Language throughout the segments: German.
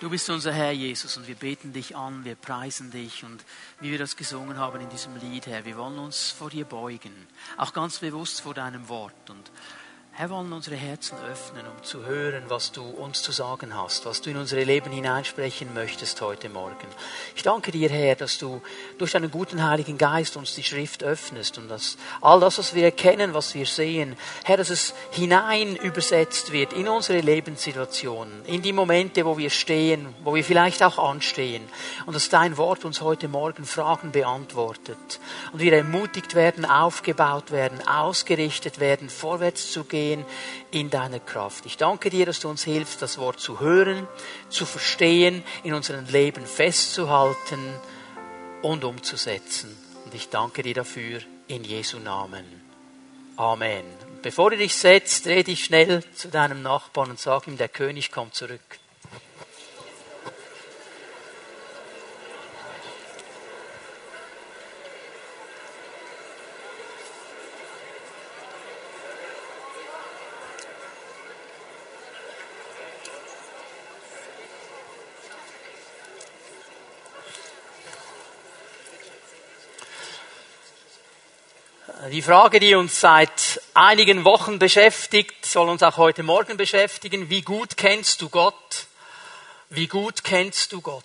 Du bist unser Herr Jesus und wir beten dich an, wir preisen dich und wie wir das gesungen haben in diesem Lied, Herr, wir wollen uns vor dir beugen, auch ganz bewusst vor deinem Wort und Herr, wollen unsere Herzen öffnen, um zu hören, was du uns zu sagen hast, was du in unsere Leben hineinsprechen möchtest heute Morgen. Ich danke dir, Herr, dass du durch deinen guten Heiligen Geist uns die Schrift öffnest und dass all das, was wir erkennen, was wir sehen, Herr, dass es hinein übersetzt wird in unsere Lebenssituationen, in die Momente, wo wir stehen, wo wir vielleicht auch anstehen und dass dein Wort uns heute Morgen Fragen beantwortet und wir ermutigt werden, aufgebaut werden, ausgerichtet werden, vorwärts zu gehen gehen in deiner Kraft. Ich danke dir, dass du uns hilfst, das Wort zu hören, zu verstehen, in unserem Leben festzuhalten und umzusetzen. Und ich danke dir dafür in Jesu Namen. Amen. Bevor du dich setzt, dreh dich schnell zu deinem Nachbarn und sag ihm, der König kommt zurück. Die Frage, die uns seit einigen Wochen beschäftigt, soll uns auch heute Morgen beschäftigen. Wie gut kennst du Gott? Wie gut kennst du Gott?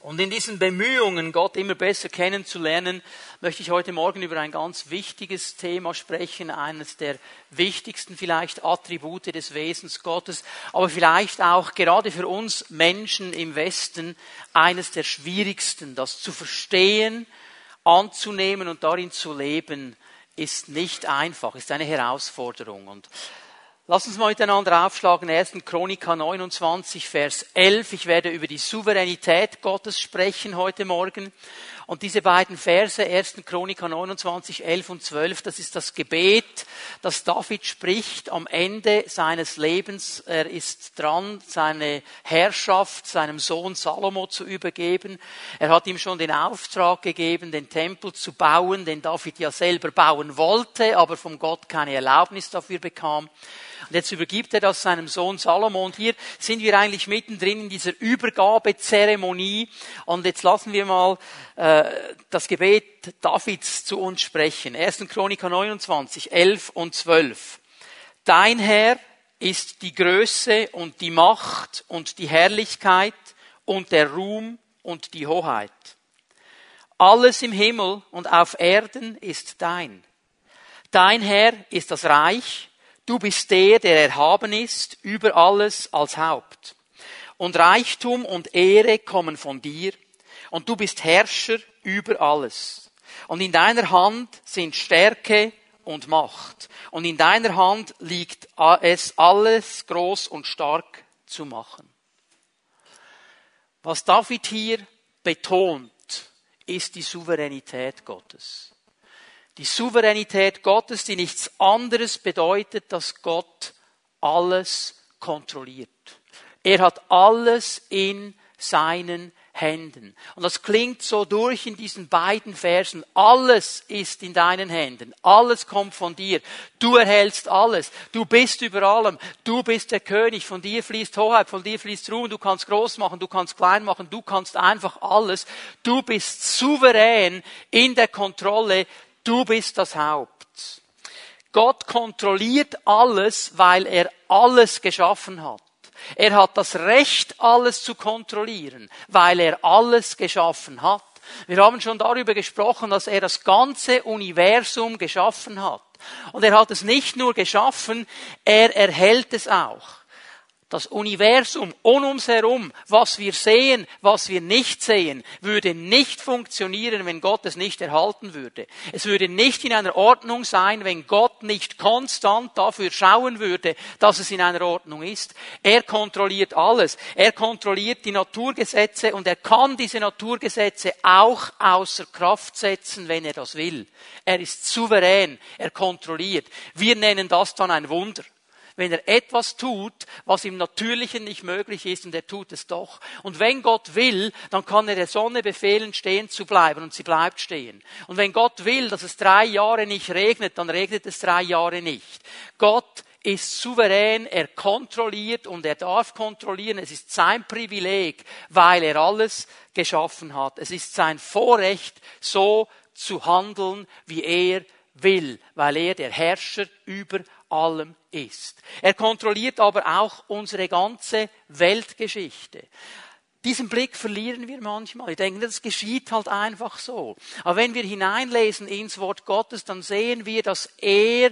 Und in diesen Bemühungen, Gott immer besser kennenzulernen, möchte ich heute Morgen über ein ganz wichtiges Thema sprechen, eines der wichtigsten vielleicht Attribute des Wesens Gottes, aber vielleicht auch gerade für uns Menschen im Westen eines der schwierigsten, das zu verstehen, anzunehmen und darin zu leben, ist nicht einfach, ist eine Herausforderung. Und lass uns mal miteinander aufschlagen, 1. Chronika 29, Vers 11. Ich werde über die Souveränität Gottes sprechen heute Morgen. Und diese beiden Verse, 1. Chroniker 29, 11 und 12, das ist das Gebet, das David spricht am Ende seines Lebens. Er ist dran, seine Herrschaft seinem Sohn Salomo zu übergeben. Er hat ihm schon den Auftrag gegeben, den Tempel zu bauen, den David ja selber bauen wollte, aber vom Gott keine Erlaubnis dafür bekam. Und jetzt übergibt er das seinem Sohn Salomo. Und hier sind wir eigentlich mittendrin in dieser Übergabezeremonie. Und jetzt lassen wir mal äh, das Gebet Davids zu uns sprechen. 1. Chroniker 29, 11 und 12. Dein Herr ist die Größe und die Macht und die Herrlichkeit und der Ruhm und die Hoheit. Alles im Himmel und auf Erden ist dein. Dein Herr ist das Reich Du bist der, der erhaben ist über alles als Haupt. Und Reichtum und Ehre kommen von dir. Und du bist Herrscher über alles. Und in deiner Hand sind Stärke und Macht. Und in deiner Hand liegt es alles groß und stark zu machen. Was David hier betont, ist die Souveränität Gottes. Die Souveränität Gottes, die nichts anderes bedeutet, dass Gott alles kontrolliert. Er hat alles in seinen Händen. Und das klingt so durch in diesen beiden Versen. Alles ist in deinen Händen. Alles kommt von dir. Du erhältst alles. Du bist über allem. Du bist der König. Von dir fließt Hoheit. Von dir fließt Ruhm. Du kannst groß machen. Du kannst klein machen. Du kannst einfach alles. Du bist souverän in der Kontrolle. Du bist das Haupt. Gott kontrolliert alles, weil er alles geschaffen hat. Er hat das Recht, alles zu kontrollieren, weil er alles geschaffen hat. Wir haben schon darüber gesprochen, dass er das ganze Universum geschaffen hat. Und er hat es nicht nur geschaffen, er erhält es auch das Universum um uns herum, was wir sehen, was wir nicht sehen, würde nicht funktionieren, wenn Gott es nicht erhalten würde. Es würde nicht in einer Ordnung sein, wenn Gott nicht konstant dafür schauen würde, dass es in einer Ordnung ist. Er kontrolliert alles. Er kontrolliert die Naturgesetze und er kann diese Naturgesetze auch außer Kraft setzen, wenn er das will. Er ist souverän. Er kontrolliert. Wir nennen das dann ein Wunder wenn er etwas tut, was im Natürlichen nicht möglich ist und er tut es doch. Und wenn Gott will, dann kann er der Sonne befehlen, stehen zu bleiben und sie bleibt stehen. Und wenn Gott will, dass es drei Jahre nicht regnet, dann regnet es drei Jahre nicht. Gott ist souverän, er kontrolliert und er darf kontrollieren. Es ist sein Privileg, weil er alles geschaffen hat. Es ist sein Vorrecht, so zu handeln, wie er will, weil er der Herrscher über allem ist. Er kontrolliert aber auch unsere ganze Weltgeschichte. Diesen Blick verlieren wir manchmal. Ich denke, das geschieht halt einfach so. Aber wenn wir hineinlesen ins Wort Gottes, dann sehen wir, dass er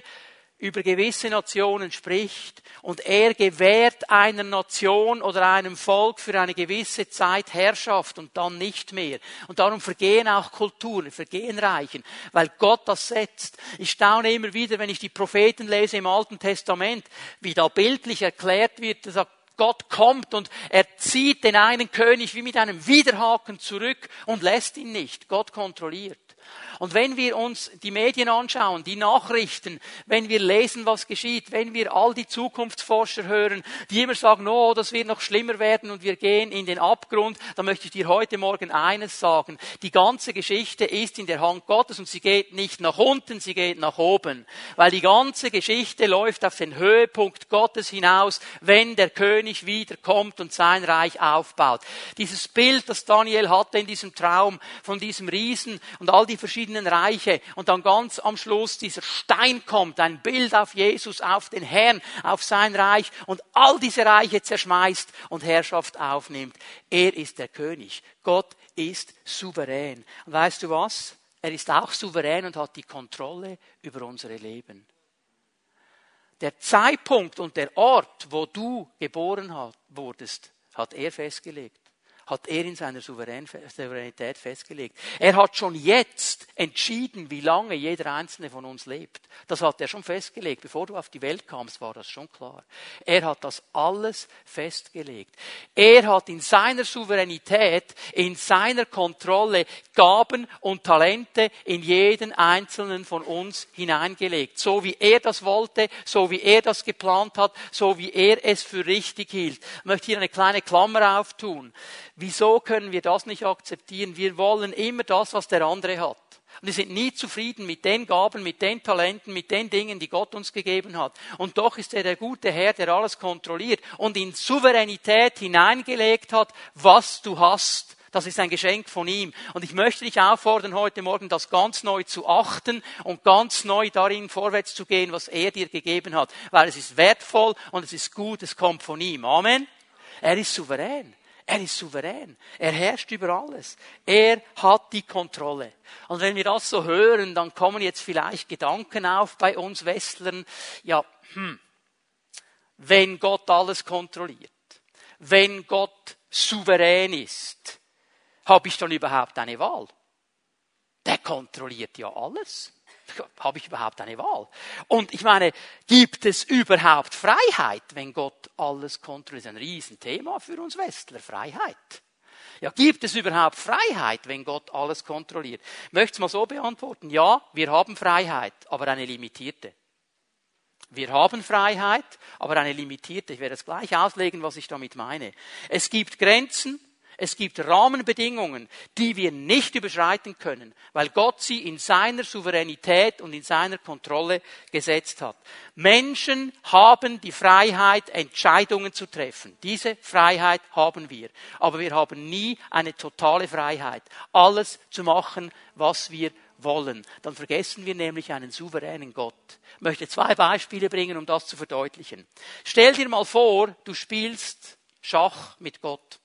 über gewisse Nationen spricht und er gewährt einer Nation oder einem Volk für eine gewisse Zeit Herrschaft und dann nicht mehr. Und darum vergehen auch Kulturen, vergehen Reichen, weil Gott das setzt. Ich staune immer wieder, wenn ich die Propheten lese im Alten Testament, wie da bildlich erklärt wird, dass Gott kommt und er zieht den einen König wie mit einem Widerhaken zurück und lässt ihn nicht. Gott kontrolliert. Und wenn wir uns die Medien anschauen, die Nachrichten, wenn wir lesen, was geschieht, wenn wir all die Zukunftsforscher hören, die immer sagen, oh, das wird noch schlimmer werden und wir gehen in den Abgrund, dann möchte ich dir heute Morgen eines sagen. Die ganze Geschichte ist in der Hand Gottes und sie geht nicht nach unten, sie geht nach oben. Weil die ganze Geschichte läuft auf den Höhepunkt Gottes hinaus, wenn der König wiederkommt und sein Reich aufbaut. Dieses Bild, das Daniel hatte in diesem Traum von diesem Riesen und all die verschiedenen verschiedenen Reiche und dann ganz am Schluss dieser Stein kommt, ein Bild auf Jesus, auf den Herrn, auf sein Reich und all diese Reiche zerschmeißt und Herrschaft aufnimmt. Er ist der König. Gott ist souverän. Und weißt du was? Er ist auch souverän und hat die Kontrolle über unsere Leben. Der Zeitpunkt und der Ort, wo du geboren wurdest, hat er festgelegt hat er in seiner Souveränität festgelegt. Er hat schon jetzt entschieden, wie lange jeder einzelne von uns lebt. Das hat er schon festgelegt. Bevor du auf die Welt kamst, war das schon klar. Er hat das alles festgelegt. Er hat in seiner Souveränität, in seiner Kontrolle Gaben und Talente in jeden einzelnen von uns hineingelegt. So wie er das wollte, so wie er das geplant hat, so wie er es für richtig hielt. Ich möchte hier eine kleine Klammer auftun. Wieso können wir das nicht akzeptieren? Wir wollen immer das, was der andere hat. Und wir sind nie zufrieden mit den Gaben, mit den Talenten, mit den Dingen, die Gott uns gegeben hat. Und doch ist er der gute Herr, der alles kontrolliert und in Souveränität hineingelegt hat, was du hast. Das ist ein Geschenk von ihm. Und ich möchte dich auffordern, heute Morgen das ganz neu zu achten und ganz neu darin vorwärts zu gehen, was er dir gegeben hat. Weil es ist wertvoll und es ist gut, es kommt von ihm. Amen. Er ist souverän. Er ist souverän. Er herrscht über alles. Er hat die Kontrolle. Und wenn wir das so hören, dann kommen jetzt vielleicht Gedanken auf bei uns Westlern. Ja, hm, wenn Gott alles kontrolliert, wenn Gott souverän ist, habe ich dann überhaupt eine Wahl? Der kontrolliert ja alles. Habe ich überhaupt eine Wahl? Und ich meine, gibt es überhaupt Freiheit, wenn Gott alles kontrolliert? Das ist ein Riesenthema für uns Westler, Freiheit. Ja, gibt es überhaupt Freiheit, wenn Gott alles kontrolliert? Ich möchte es mal so beantworten. Ja, wir haben Freiheit, aber eine limitierte. Wir haben Freiheit, aber eine limitierte. Ich werde es gleich auslegen, was ich damit meine. Es gibt Grenzen, es gibt Rahmenbedingungen, die wir nicht überschreiten können, weil Gott sie in seiner Souveränität und in seiner Kontrolle gesetzt hat. Menschen haben die Freiheit, Entscheidungen zu treffen. Diese Freiheit haben wir. Aber wir haben nie eine totale Freiheit, alles zu machen, was wir wollen. Dann vergessen wir nämlich einen souveränen Gott. Ich möchte zwei Beispiele bringen, um das zu verdeutlichen. Stell dir mal vor, du spielst Schach mit Gott.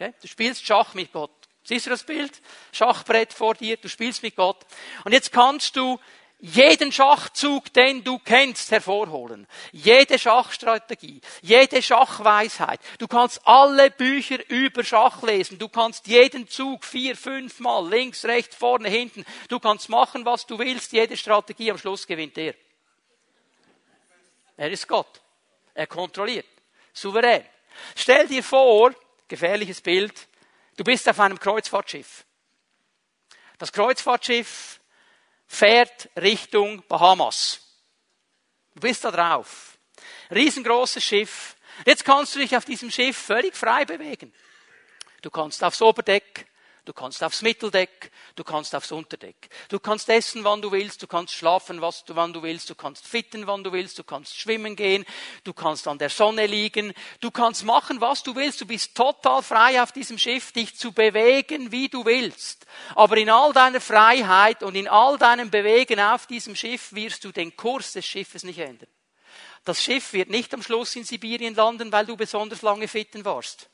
Okay? Du spielst Schach mit Gott. Siehst du das Bild? Schachbrett vor dir, du spielst mit Gott. Und jetzt kannst du jeden Schachzug, den du kennst, hervorholen. Jede Schachstrategie, jede Schachweisheit. Du kannst alle Bücher über Schach lesen. Du kannst jeden Zug vier, fünf Mal, links, rechts, vorne, hinten. Du kannst machen, was du willst. Jede Strategie am Schluss gewinnt er. Er ist Gott. Er kontrolliert. Souverän. Stell dir vor, gefährliches Bild. Du bist auf einem Kreuzfahrtschiff. Das Kreuzfahrtschiff fährt Richtung Bahamas. Du bist da drauf. Riesengroßes Schiff. Jetzt kannst du dich auf diesem Schiff völlig frei bewegen. Du kannst aufs Oberdeck, Du kannst aufs Mitteldeck, du kannst aufs Unterdeck. Du kannst essen, wann du willst, du kannst schlafen, was du, wann du willst, du kannst fitten, wann du willst, du kannst schwimmen gehen, du kannst an der Sonne liegen, du kannst machen, was du willst, du bist total frei auf diesem Schiff, dich zu bewegen, wie du willst. Aber in all deiner Freiheit und in all deinem Bewegen auf diesem Schiff wirst du den Kurs des Schiffes nicht ändern. Das Schiff wird nicht am Schluss in Sibirien landen, weil du besonders lange fitten warst.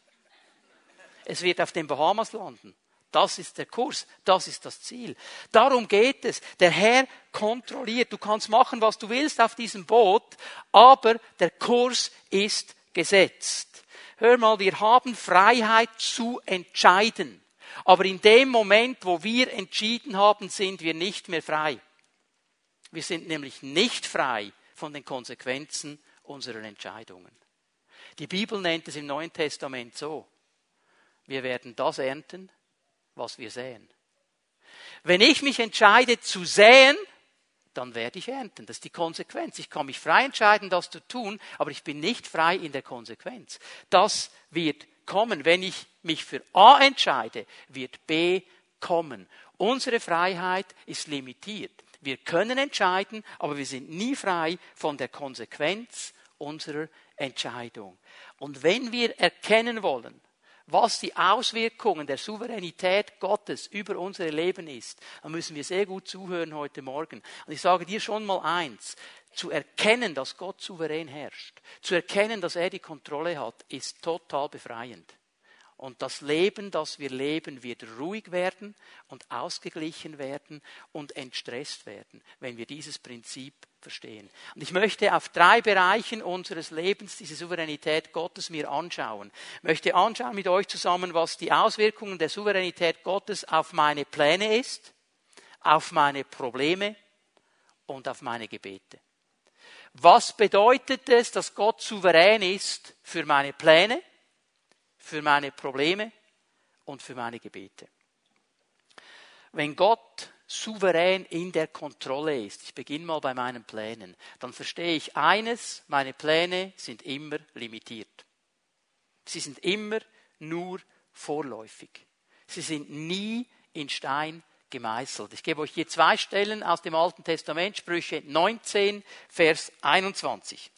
Es wird auf den Bahamas landen. Das ist der Kurs, das ist das Ziel. Darum geht es. Der Herr kontrolliert. Du kannst machen, was du willst auf diesem Boot, aber der Kurs ist gesetzt. Hör mal, wir haben Freiheit zu entscheiden. Aber in dem Moment, wo wir entschieden haben, sind wir nicht mehr frei. Wir sind nämlich nicht frei von den Konsequenzen unserer Entscheidungen. Die Bibel nennt es im Neuen Testament so. Wir werden das ernten, was wir säen. Wenn ich mich entscheide zu säen, dann werde ich ernten. Das ist die Konsequenz. Ich kann mich frei entscheiden, das zu tun, aber ich bin nicht frei in der Konsequenz. Das wird kommen. Wenn ich mich für A entscheide, wird B kommen. Unsere Freiheit ist limitiert. Wir können entscheiden, aber wir sind nie frei von der Konsequenz unserer Entscheidung. Und wenn wir erkennen wollen, was die Auswirkungen der Souveränität Gottes über unser Leben ist, dann müssen wir sehr gut zuhören heute Morgen. Und ich sage dir schon mal eins, zu erkennen, dass Gott souverän herrscht, zu erkennen, dass er die Kontrolle hat, ist total befreiend. Und das Leben, das wir leben, wird ruhig werden und ausgeglichen werden und entstresst werden, wenn wir dieses Prinzip verstehen. Und ich möchte auf drei Bereichen unseres Lebens diese Souveränität Gottes mir anschauen. Ich möchte anschauen mit euch zusammen, was die Auswirkungen der Souveränität Gottes auf meine Pläne ist, auf meine Probleme und auf meine Gebete. Was bedeutet es, dass Gott souverän ist für meine Pläne? Für meine Probleme und für meine Gebete. Wenn Gott souverän in der Kontrolle ist, ich beginne mal bei meinen Plänen, dann verstehe ich eines, meine Pläne sind immer limitiert. Sie sind immer nur vorläufig. Sie sind nie in Stein gemeißelt. Ich gebe euch hier zwei Stellen aus dem Alten Testament, Sprüche 19, Vers 21.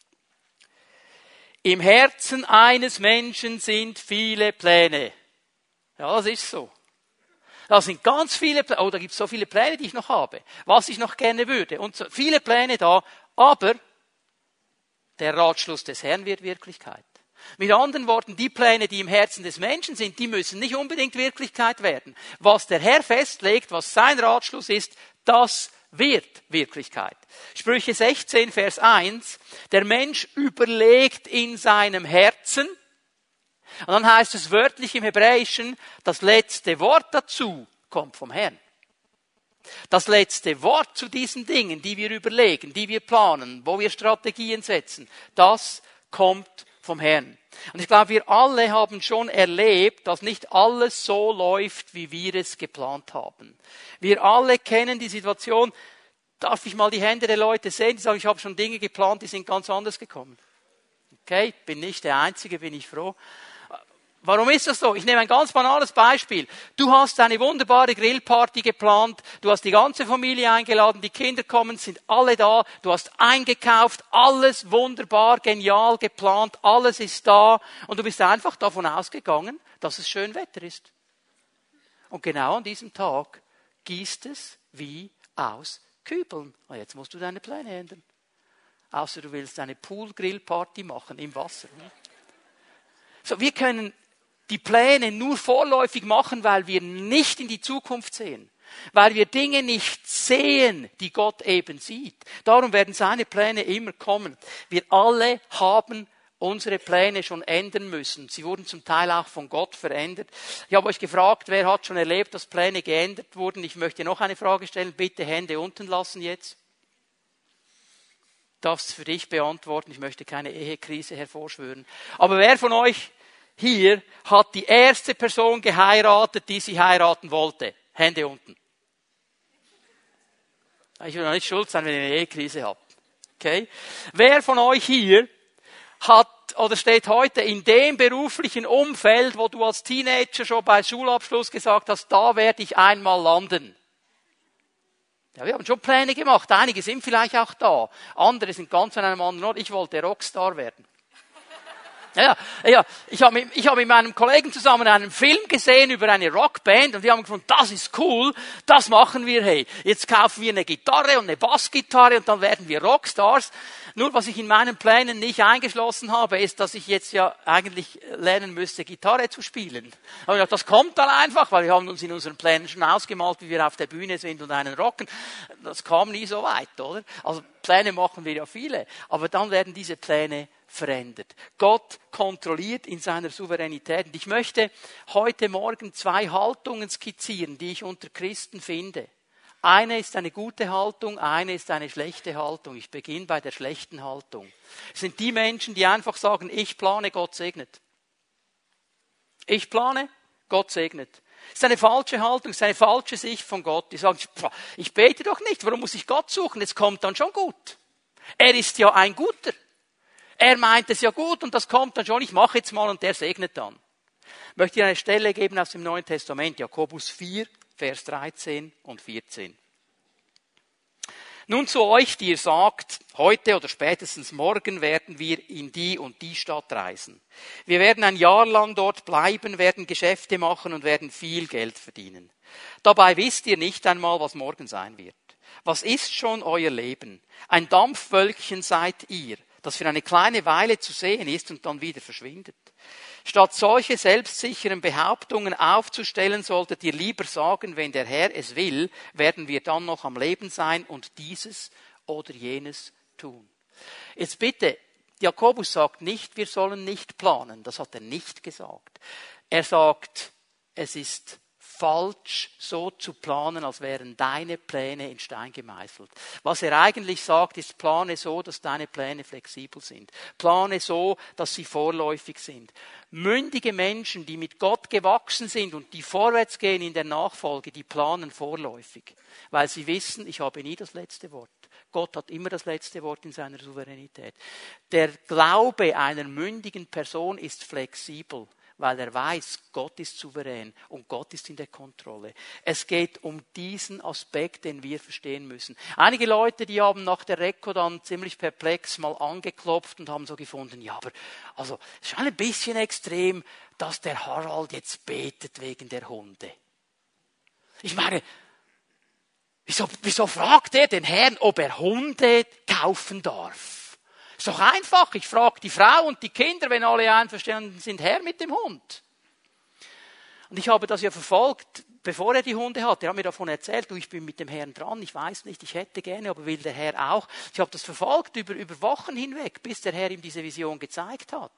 Im Herzen eines Menschen sind viele Pläne. Ja, das ist so. Da sind ganz viele Pläne, oh, da gibt es so viele Pläne, die ich noch habe, was ich noch gerne würde. Und so viele Pläne da, aber der Ratschluss des Herrn wird Wirklichkeit. Mit anderen Worten, die Pläne, die im Herzen des Menschen sind, die müssen nicht unbedingt Wirklichkeit werden. Was der Herr festlegt, was sein Ratschluss ist, das wird Wirklichkeit. Sprüche 16, Vers 1. Der Mensch überlegt in seinem Herzen. Und dann heißt es wörtlich im Hebräischen, das letzte Wort dazu kommt vom Herrn. Das letzte Wort zu diesen Dingen, die wir überlegen, die wir planen, wo wir Strategien setzen, das kommt vom Herrn. Und ich glaube, wir alle haben schon erlebt, dass nicht alles so läuft, wie wir es geplant haben. Wir alle kennen die Situation, darf ich mal die Hände der Leute sehen, die sagen, ich habe schon Dinge geplant, die sind ganz anders gekommen. Okay, bin nicht der Einzige, bin ich froh. Warum ist das so? Ich nehme ein ganz banales Beispiel. Du hast eine wunderbare Grillparty geplant, du hast die ganze Familie eingeladen, die Kinder kommen, sind alle da, du hast eingekauft, alles wunderbar, genial geplant, alles ist da und du bist einfach davon ausgegangen, dass es schön Wetter ist. Und genau an diesem Tag gießt es wie aus Kübeln. Und jetzt musst du deine Pläne ändern. Außer du willst eine Pool-Grill-Party machen im Wasser. So, wir können die Pläne nur vorläufig machen, weil wir nicht in die Zukunft sehen. Weil wir Dinge nicht sehen, die Gott eben sieht. Darum werden seine Pläne immer kommen. Wir alle haben unsere Pläne schon ändern müssen. Sie wurden zum Teil auch von Gott verändert. Ich habe euch gefragt, wer hat schon erlebt, dass Pläne geändert wurden. Ich möchte noch eine Frage stellen. Bitte Hände unten lassen jetzt. Das für dich beantworten. Ich möchte keine Ehekrise hervorschwören. Aber wer von euch hier hat die erste Person geheiratet, die sie heiraten wollte. Hände unten. Ich will noch nicht schuld sein, wenn ihr eine Ehekrise habt. Okay? Wer von euch hier hat oder steht heute in dem beruflichen Umfeld, wo du als Teenager schon bei Schulabschluss gesagt hast, da werde ich einmal landen. Ja, wir haben schon Pläne gemacht. Einige sind vielleicht auch da. Andere sind ganz an einem anderen Ort. Ich wollte Rockstar werden. Ja, ja, ich habe ich hab mit meinem Kollegen zusammen einen Film gesehen über eine Rockband und wir haben gefunden, das ist cool, das machen wir, hey. Jetzt kaufen wir eine Gitarre und eine Bassgitarre und dann werden wir Rockstars. Nur was ich in meinen Plänen nicht eingeschlossen habe, ist, dass ich jetzt ja eigentlich lernen müsste, Gitarre zu spielen. Aber ich gedacht, das kommt dann einfach, weil wir haben uns in unseren Plänen schon ausgemalt, wie wir auf der Bühne sind und einen rocken. Das kam nie so weit, oder? Also Pläne machen wir ja viele, aber dann werden diese Pläne verändert. Gott kontrolliert in seiner Souveränität. Und ich möchte heute Morgen zwei Haltungen skizzieren, die ich unter Christen finde. Eine ist eine gute Haltung, eine ist eine schlechte Haltung. Ich beginne bei der schlechten Haltung. Es sind die Menschen, die einfach sagen, ich plane, Gott segnet. Ich plane, Gott segnet. Das ist eine falsche Haltung, ist eine falsche Sicht von Gott. Die sagen, ich bete doch nicht, warum muss ich Gott suchen? Es kommt dann schon gut. Er ist ja ein Guter. Er meint es ja gut und das kommt dann schon, ich mache jetzt mal und der segnet dann. Ich möchte Ihnen eine Stelle geben aus dem Neuen Testament, Jakobus 4, Vers 13 und 14. Nun zu euch, die ihr sagt, heute oder spätestens morgen werden wir in die und die Stadt reisen. Wir werden ein Jahr lang dort bleiben, werden Geschäfte machen und werden viel Geld verdienen. Dabei wisst ihr nicht einmal, was morgen sein wird. Was ist schon euer Leben? Ein Dampfwölkchen seid ihr das für eine kleine Weile zu sehen ist und dann wieder verschwindet. Statt solche selbstsicheren Behauptungen aufzustellen, solltet ihr lieber sagen, wenn der Herr es will, werden wir dann noch am Leben sein und dieses oder jenes tun. Jetzt bitte, Jakobus sagt nicht, wir sollen nicht planen. Das hat er nicht gesagt. Er sagt, es ist falsch, so zu planen, als wären deine Pläne in Stein gemeißelt. Was er eigentlich sagt, ist, plane so, dass deine Pläne flexibel sind. Plane so, dass sie vorläufig sind. Mündige Menschen, die mit Gott gewachsen sind und die vorwärts gehen in der Nachfolge, die planen vorläufig, weil sie wissen, ich habe nie das letzte Wort. Gott hat immer das letzte Wort in seiner Souveränität. Der Glaube einer mündigen Person ist flexibel weil er weiß, Gott ist souverän und Gott ist in der Kontrolle. Es geht um diesen Aspekt, den wir verstehen müssen. Einige Leute, die haben nach der Reko dann ziemlich perplex mal angeklopft und haben so gefunden, ja, aber also es ist schon ein bisschen extrem, dass der Harald jetzt betet wegen der Hunde. Ich meine, wieso, wieso fragt er den Herrn, ob er Hunde kaufen darf? Ist doch einfach. Ich frage die Frau und die Kinder, wenn alle einverstanden sind, her mit dem Hund. Und ich habe das ja verfolgt, bevor er die Hunde hatte. Er hat mir davon erzählt, du, ich bin mit dem Herrn dran, ich weiß nicht, ich hätte gerne, aber will der Herr auch. Ich habe das verfolgt über, über Wochen hinweg, bis der Herr ihm diese Vision gezeigt hat.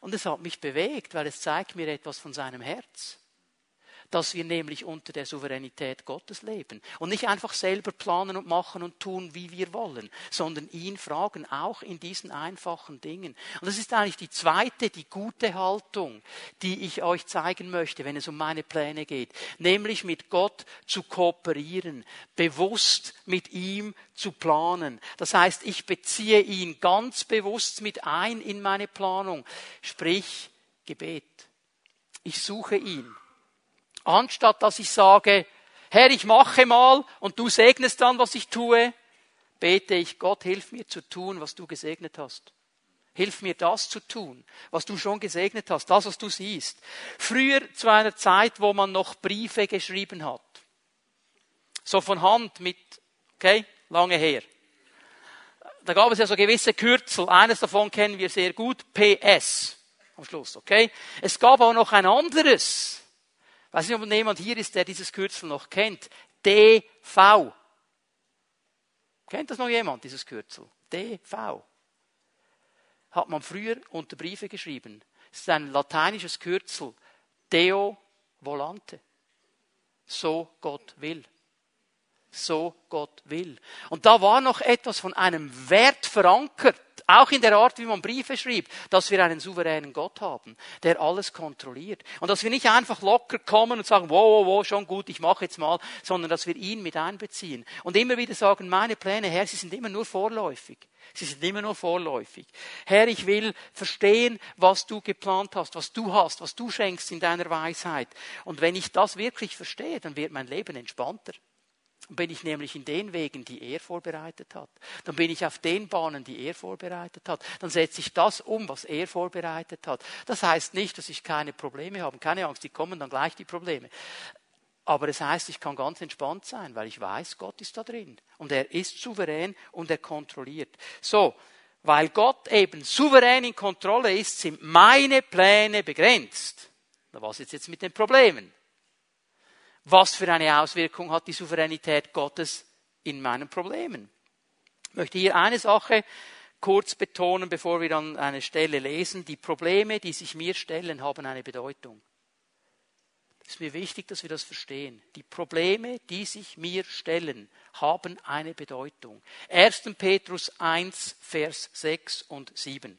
Und es hat mich bewegt, weil es zeigt mir etwas von seinem Herz dass wir nämlich unter der Souveränität Gottes leben und nicht einfach selber planen und machen und tun, wie wir wollen, sondern ihn fragen, auch in diesen einfachen Dingen. Und das ist eigentlich die zweite, die gute Haltung, die ich euch zeigen möchte, wenn es um meine Pläne geht, nämlich mit Gott zu kooperieren, bewusst mit ihm zu planen. Das heißt, ich beziehe ihn ganz bewusst mit ein in meine Planung, sprich Gebet. Ich suche ihn. Anstatt dass ich sage, Herr, ich mache mal und du segnest dann, was ich tue, bete ich, Gott, hilf mir zu tun, was du gesegnet hast. Hilf mir das zu tun, was du schon gesegnet hast, das, was du siehst. Früher zu einer Zeit, wo man noch Briefe geschrieben hat. So von Hand mit, okay, lange her. Da gab es ja so gewisse Kürzel. Eines davon kennen wir sehr gut, PS am Schluss, okay? Es gab auch noch ein anderes. Weiß nicht, ob jemand hier ist, der dieses Kürzel noch kennt. DV. Kennt das noch jemand, dieses Kürzel? DV. Hat man früher unter Briefe geschrieben. Es ist ein lateinisches Kürzel. Deo volante. So Gott will. So Gott will. Und da war noch etwas von einem Wert verankert auch in der Art, wie man Briefe schreibt, dass wir einen souveränen Gott haben, der alles kontrolliert. Und dass wir nicht einfach locker kommen und sagen, wow, wow, wow, schon gut, ich mache jetzt mal, sondern dass wir ihn mit einbeziehen. Und immer wieder sagen, meine Pläne, Herr, sie sind immer nur vorläufig. Sie sind immer nur vorläufig. Herr, ich will verstehen, was du geplant hast, was du hast, was du schenkst in deiner Weisheit. Und wenn ich das wirklich verstehe, dann wird mein Leben entspannter. Dann bin ich nämlich in den Wegen, die er vorbereitet hat. Dann bin ich auf den Bahnen, die er vorbereitet hat. Dann setze ich das um, was er vorbereitet hat. Das heißt nicht, dass ich keine Probleme habe. Keine Angst, die kommen dann gleich die Probleme. Aber es heißt, ich kann ganz entspannt sein, weil ich weiß, Gott ist da drin. Und er ist souverän und er kontrolliert. So, weil Gott eben souverän in Kontrolle ist, sind meine Pläne begrenzt. Was ist jetzt mit den Problemen? Was für eine Auswirkung hat die Souveränität Gottes in meinen Problemen? Ich möchte hier eine Sache kurz betonen, bevor wir dann eine Stelle lesen. Die Probleme, die sich mir stellen, haben eine Bedeutung ist mir wichtig, dass wir das verstehen. Die Probleme, die sich mir stellen, haben eine Bedeutung. 1. Petrus 1, Vers 6 und 7.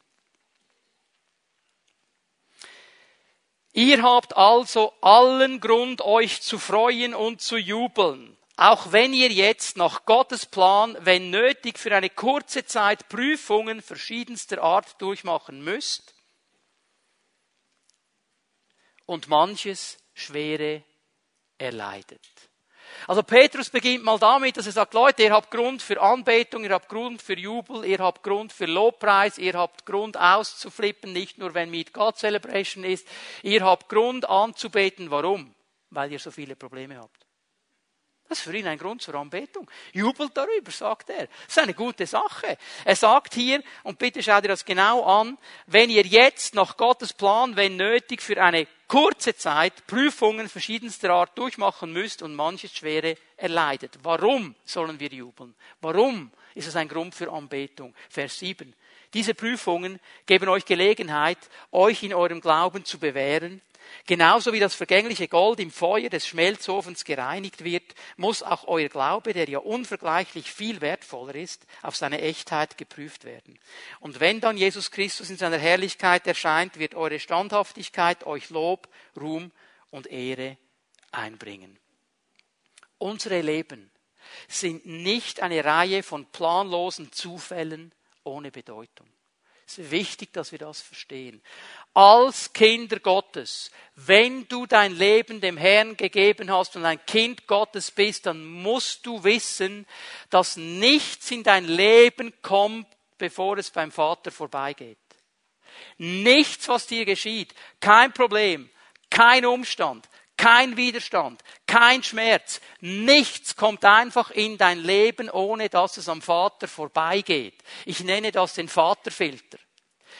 Ihr habt also allen Grund, euch zu freuen und zu jubeln, auch wenn ihr jetzt nach Gottes Plan, wenn nötig, für eine kurze Zeit Prüfungen verschiedenster Art durchmachen müsst und manches Schwere erleidet. Also Petrus beginnt mal damit, dass er sagt, Leute, ihr habt Grund für Anbetung, ihr habt Grund für Jubel, ihr habt Grund für Lobpreis, ihr habt Grund auszuflippen, nicht nur wenn Meet God Celebration ist, ihr habt Grund anzubeten. Warum? Weil ihr so viele Probleme habt. Das ist für ihn ein Grund zur Anbetung. Jubelt darüber, sagt er. Das ist eine gute Sache. Er sagt hier, und bitte schau dir das genau an, wenn ihr jetzt nach Gottes Plan, wenn nötig, für eine kurze Zeit Prüfungen verschiedenster Art durchmachen müsst und manches Schwere erleidet. Warum sollen wir jubeln? Warum ist es ein Grund für Anbetung? Vers 7. Diese Prüfungen geben euch Gelegenheit, euch in eurem Glauben zu bewähren Genauso wie das vergängliche Gold im Feuer des Schmelzofens gereinigt wird, muss auch euer Glaube, der ja unvergleichlich viel wertvoller ist, auf seine Echtheit geprüft werden. Und wenn dann Jesus Christus in seiner Herrlichkeit erscheint, wird eure Standhaftigkeit euch Lob, Ruhm und Ehre einbringen. Unsere Leben sind nicht eine Reihe von planlosen Zufällen ohne Bedeutung. Es ist wichtig, dass wir das verstehen. Als Kinder Gottes, wenn du dein Leben dem Herrn gegeben hast und ein Kind Gottes bist, dann musst du wissen, dass nichts in dein Leben kommt, bevor es beim Vater vorbeigeht. Nichts, was dir geschieht, kein Problem, kein Umstand, kein Widerstand, kein Schmerz, nichts kommt einfach in dein Leben, ohne dass es am Vater vorbeigeht. Ich nenne das den Vaterfilter.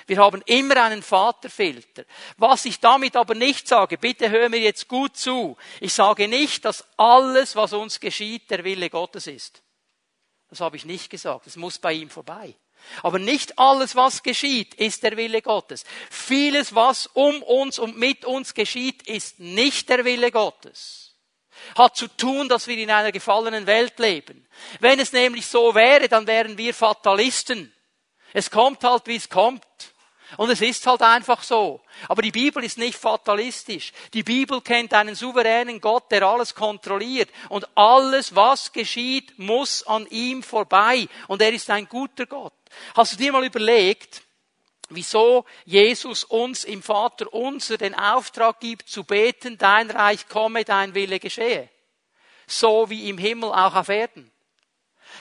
Wir haben immer einen Vaterfilter. Was ich damit aber nicht sage, bitte hör mir jetzt gut zu. Ich sage nicht, dass alles, was uns geschieht, der Wille Gottes ist. Das habe ich nicht gesagt. Es muss bei ihm vorbei. Aber nicht alles, was geschieht, ist der Wille Gottes. Vieles, was um uns und mit uns geschieht, ist nicht der Wille Gottes. Hat zu tun, dass wir in einer gefallenen Welt leben. Wenn es nämlich so wäre, dann wären wir Fatalisten. Es kommt halt, wie es kommt. Und es ist halt einfach so. Aber die Bibel ist nicht fatalistisch. Die Bibel kennt einen souveränen Gott, der alles kontrolliert. Und alles, was geschieht, muss an ihm vorbei. Und er ist ein guter Gott. Hast du dir mal überlegt, wieso Jesus uns im Vater unser den Auftrag gibt, zu beten, dein Reich komme, dein Wille geschehe? So wie im Himmel auch auf Erden.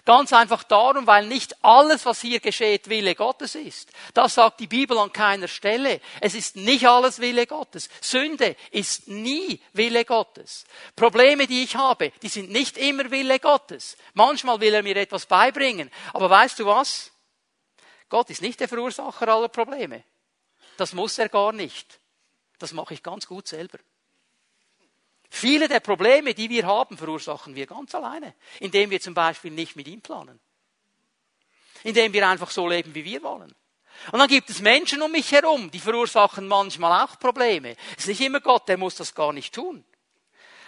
Ganz einfach darum, weil nicht alles, was hier geschieht, Wille Gottes ist. Das sagt die Bibel an keiner Stelle. Es ist nicht alles Wille Gottes. Sünde ist nie Wille Gottes. Probleme, die ich habe, die sind nicht immer Wille Gottes. Manchmal will er mir etwas beibringen. Aber weißt du was? Gott ist nicht der Verursacher aller Probleme. Das muss er gar nicht. Das mache ich ganz gut selber. Viele der Probleme, die wir haben, verursachen wir ganz alleine, indem wir zum Beispiel nicht mit ihm planen. Indem wir einfach so leben, wie wir wollen. Und dann gibt es Menschen um mich herum, die verursachen manchmal auch Probleme. Es ist nicht immer Gott, der muss das gar nicht tun.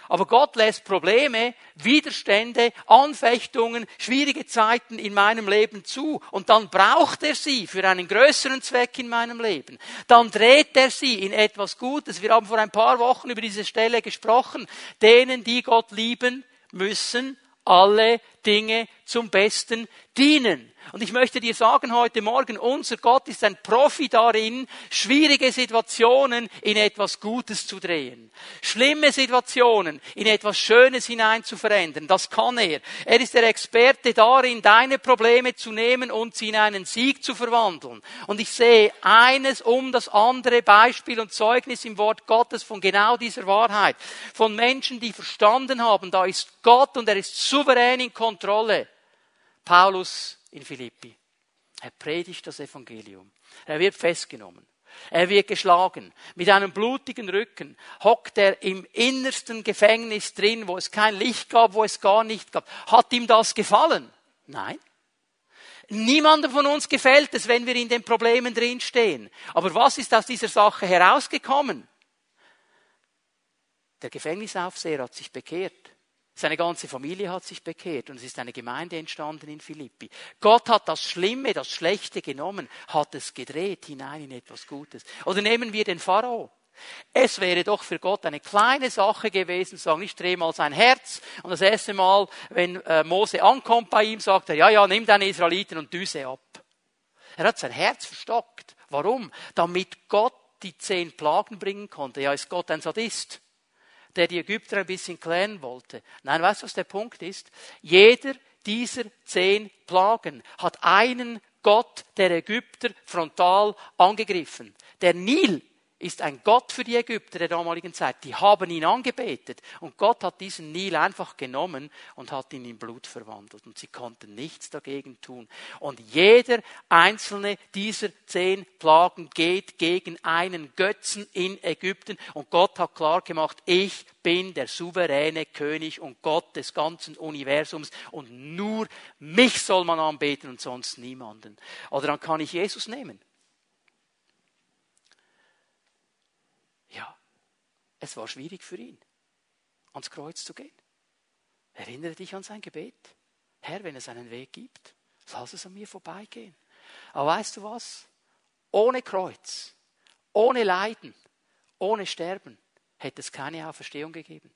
Aber Gott lässt Probleme, Widerstände, Anfechtungen, schwierige Zeiten in meinem Leben zu. Und dann braucht er sie für einen größeren Zweck in meinem Leben. Dann dreht er sie in etwas Gutes. Wir haben vor ein paar Wochen über diese Stelle gesprochen. Denen, die Gott lieben, müssen alle Dinge zum Besten dienen. Und ich möchte dir sagen heute Morgen, unser Gott ist ein Profi darin, schwierige Situationen in etwas Gutes zu drehen. Schlimme Situationen in etwas Schönes hinein zu verändern. Das kann er. Er ist der Experte darin, deine Probleme zu nehmen und sie in einen Sieg zu verwandeln. Und ich sehe eines um das andere Beispiel und Zeugnis im Wort Gottes von genau dieser Wahrheit. Von Menschen, die verstanden haben, da ist Gott und er ist souverän in Kontrolle. Paulus in Philippi. Er predigt das Evangelium. Er wird festgenommen. Er wird geschlagen. Mit einem blutigen Rücken hockt er im innersten Gefängnis drin, wo es kein Licht gab, wo es gar nicht gab. Hat ihm das gefallen? Nein. Niemandem von uns gefällt es, wenn wir in den Problemen drinstehen. Aber was ist aus dieser Sache herausgekommen? Der Gefängnisaufseher hat sich bekehrt. Seine ganze Familie hat sich bekehrt und es ist eine Gemeinde entstanden in Philippi. Gott hat das Schlimme, das Schlechte genommen, hat es gedreht hinein in etwas Gutes. Oder nehmen wir den Pharao. Es wäre doch für Gott eine kleine Sache gewesen, zu sagen, ich drehe mal sein Herz. Und das erste Mal, wenn äh, Mose ankommt bei ihm, sagt er, ja, ja, nimm deine Israeliten und düse ab. Er hat sein Herz verstockt. Warum? Damit Gott die zehn Plagen bringen konnte. Ja, ist Gott ein Sadist? Der die Ägypter ein bisschen klären wollte. Nein, weißt du, was der Punkt ist? Jeder dieser zehn Plagen hat einen Gott der Ägypter frontal angegriffen. Der Nil ist ein Gott für die Ägypter der damaligen Zeit. Die haben ihn angebetet. Und Gott hat diesen Nil einfach genommen und hat ihn in Blut verwandelt. Und sie konnten nichts dagegen tun. Und jeder einzelne dieser zehn Plagen geht gegen einen Götzen in Ägypten. Und Gott hat klar gemacht, ich bin der souveräne König und Gott des ganzen Universums. Und nur mich soll man anbeten und sonst niemanden. Oder dann kann ich Jesus nehmen. Es war schwierig für ihn, ans Kreuz zu gehen. Erinnere dich an sein Gebet. Herr, wenn es einen Weg gibt, lass es an mir vorbeigehen. Aber weißt du was? Ohne Kreuz, ohne Leiden, ohne Sterben hätte es keine Auferstehung gegeben.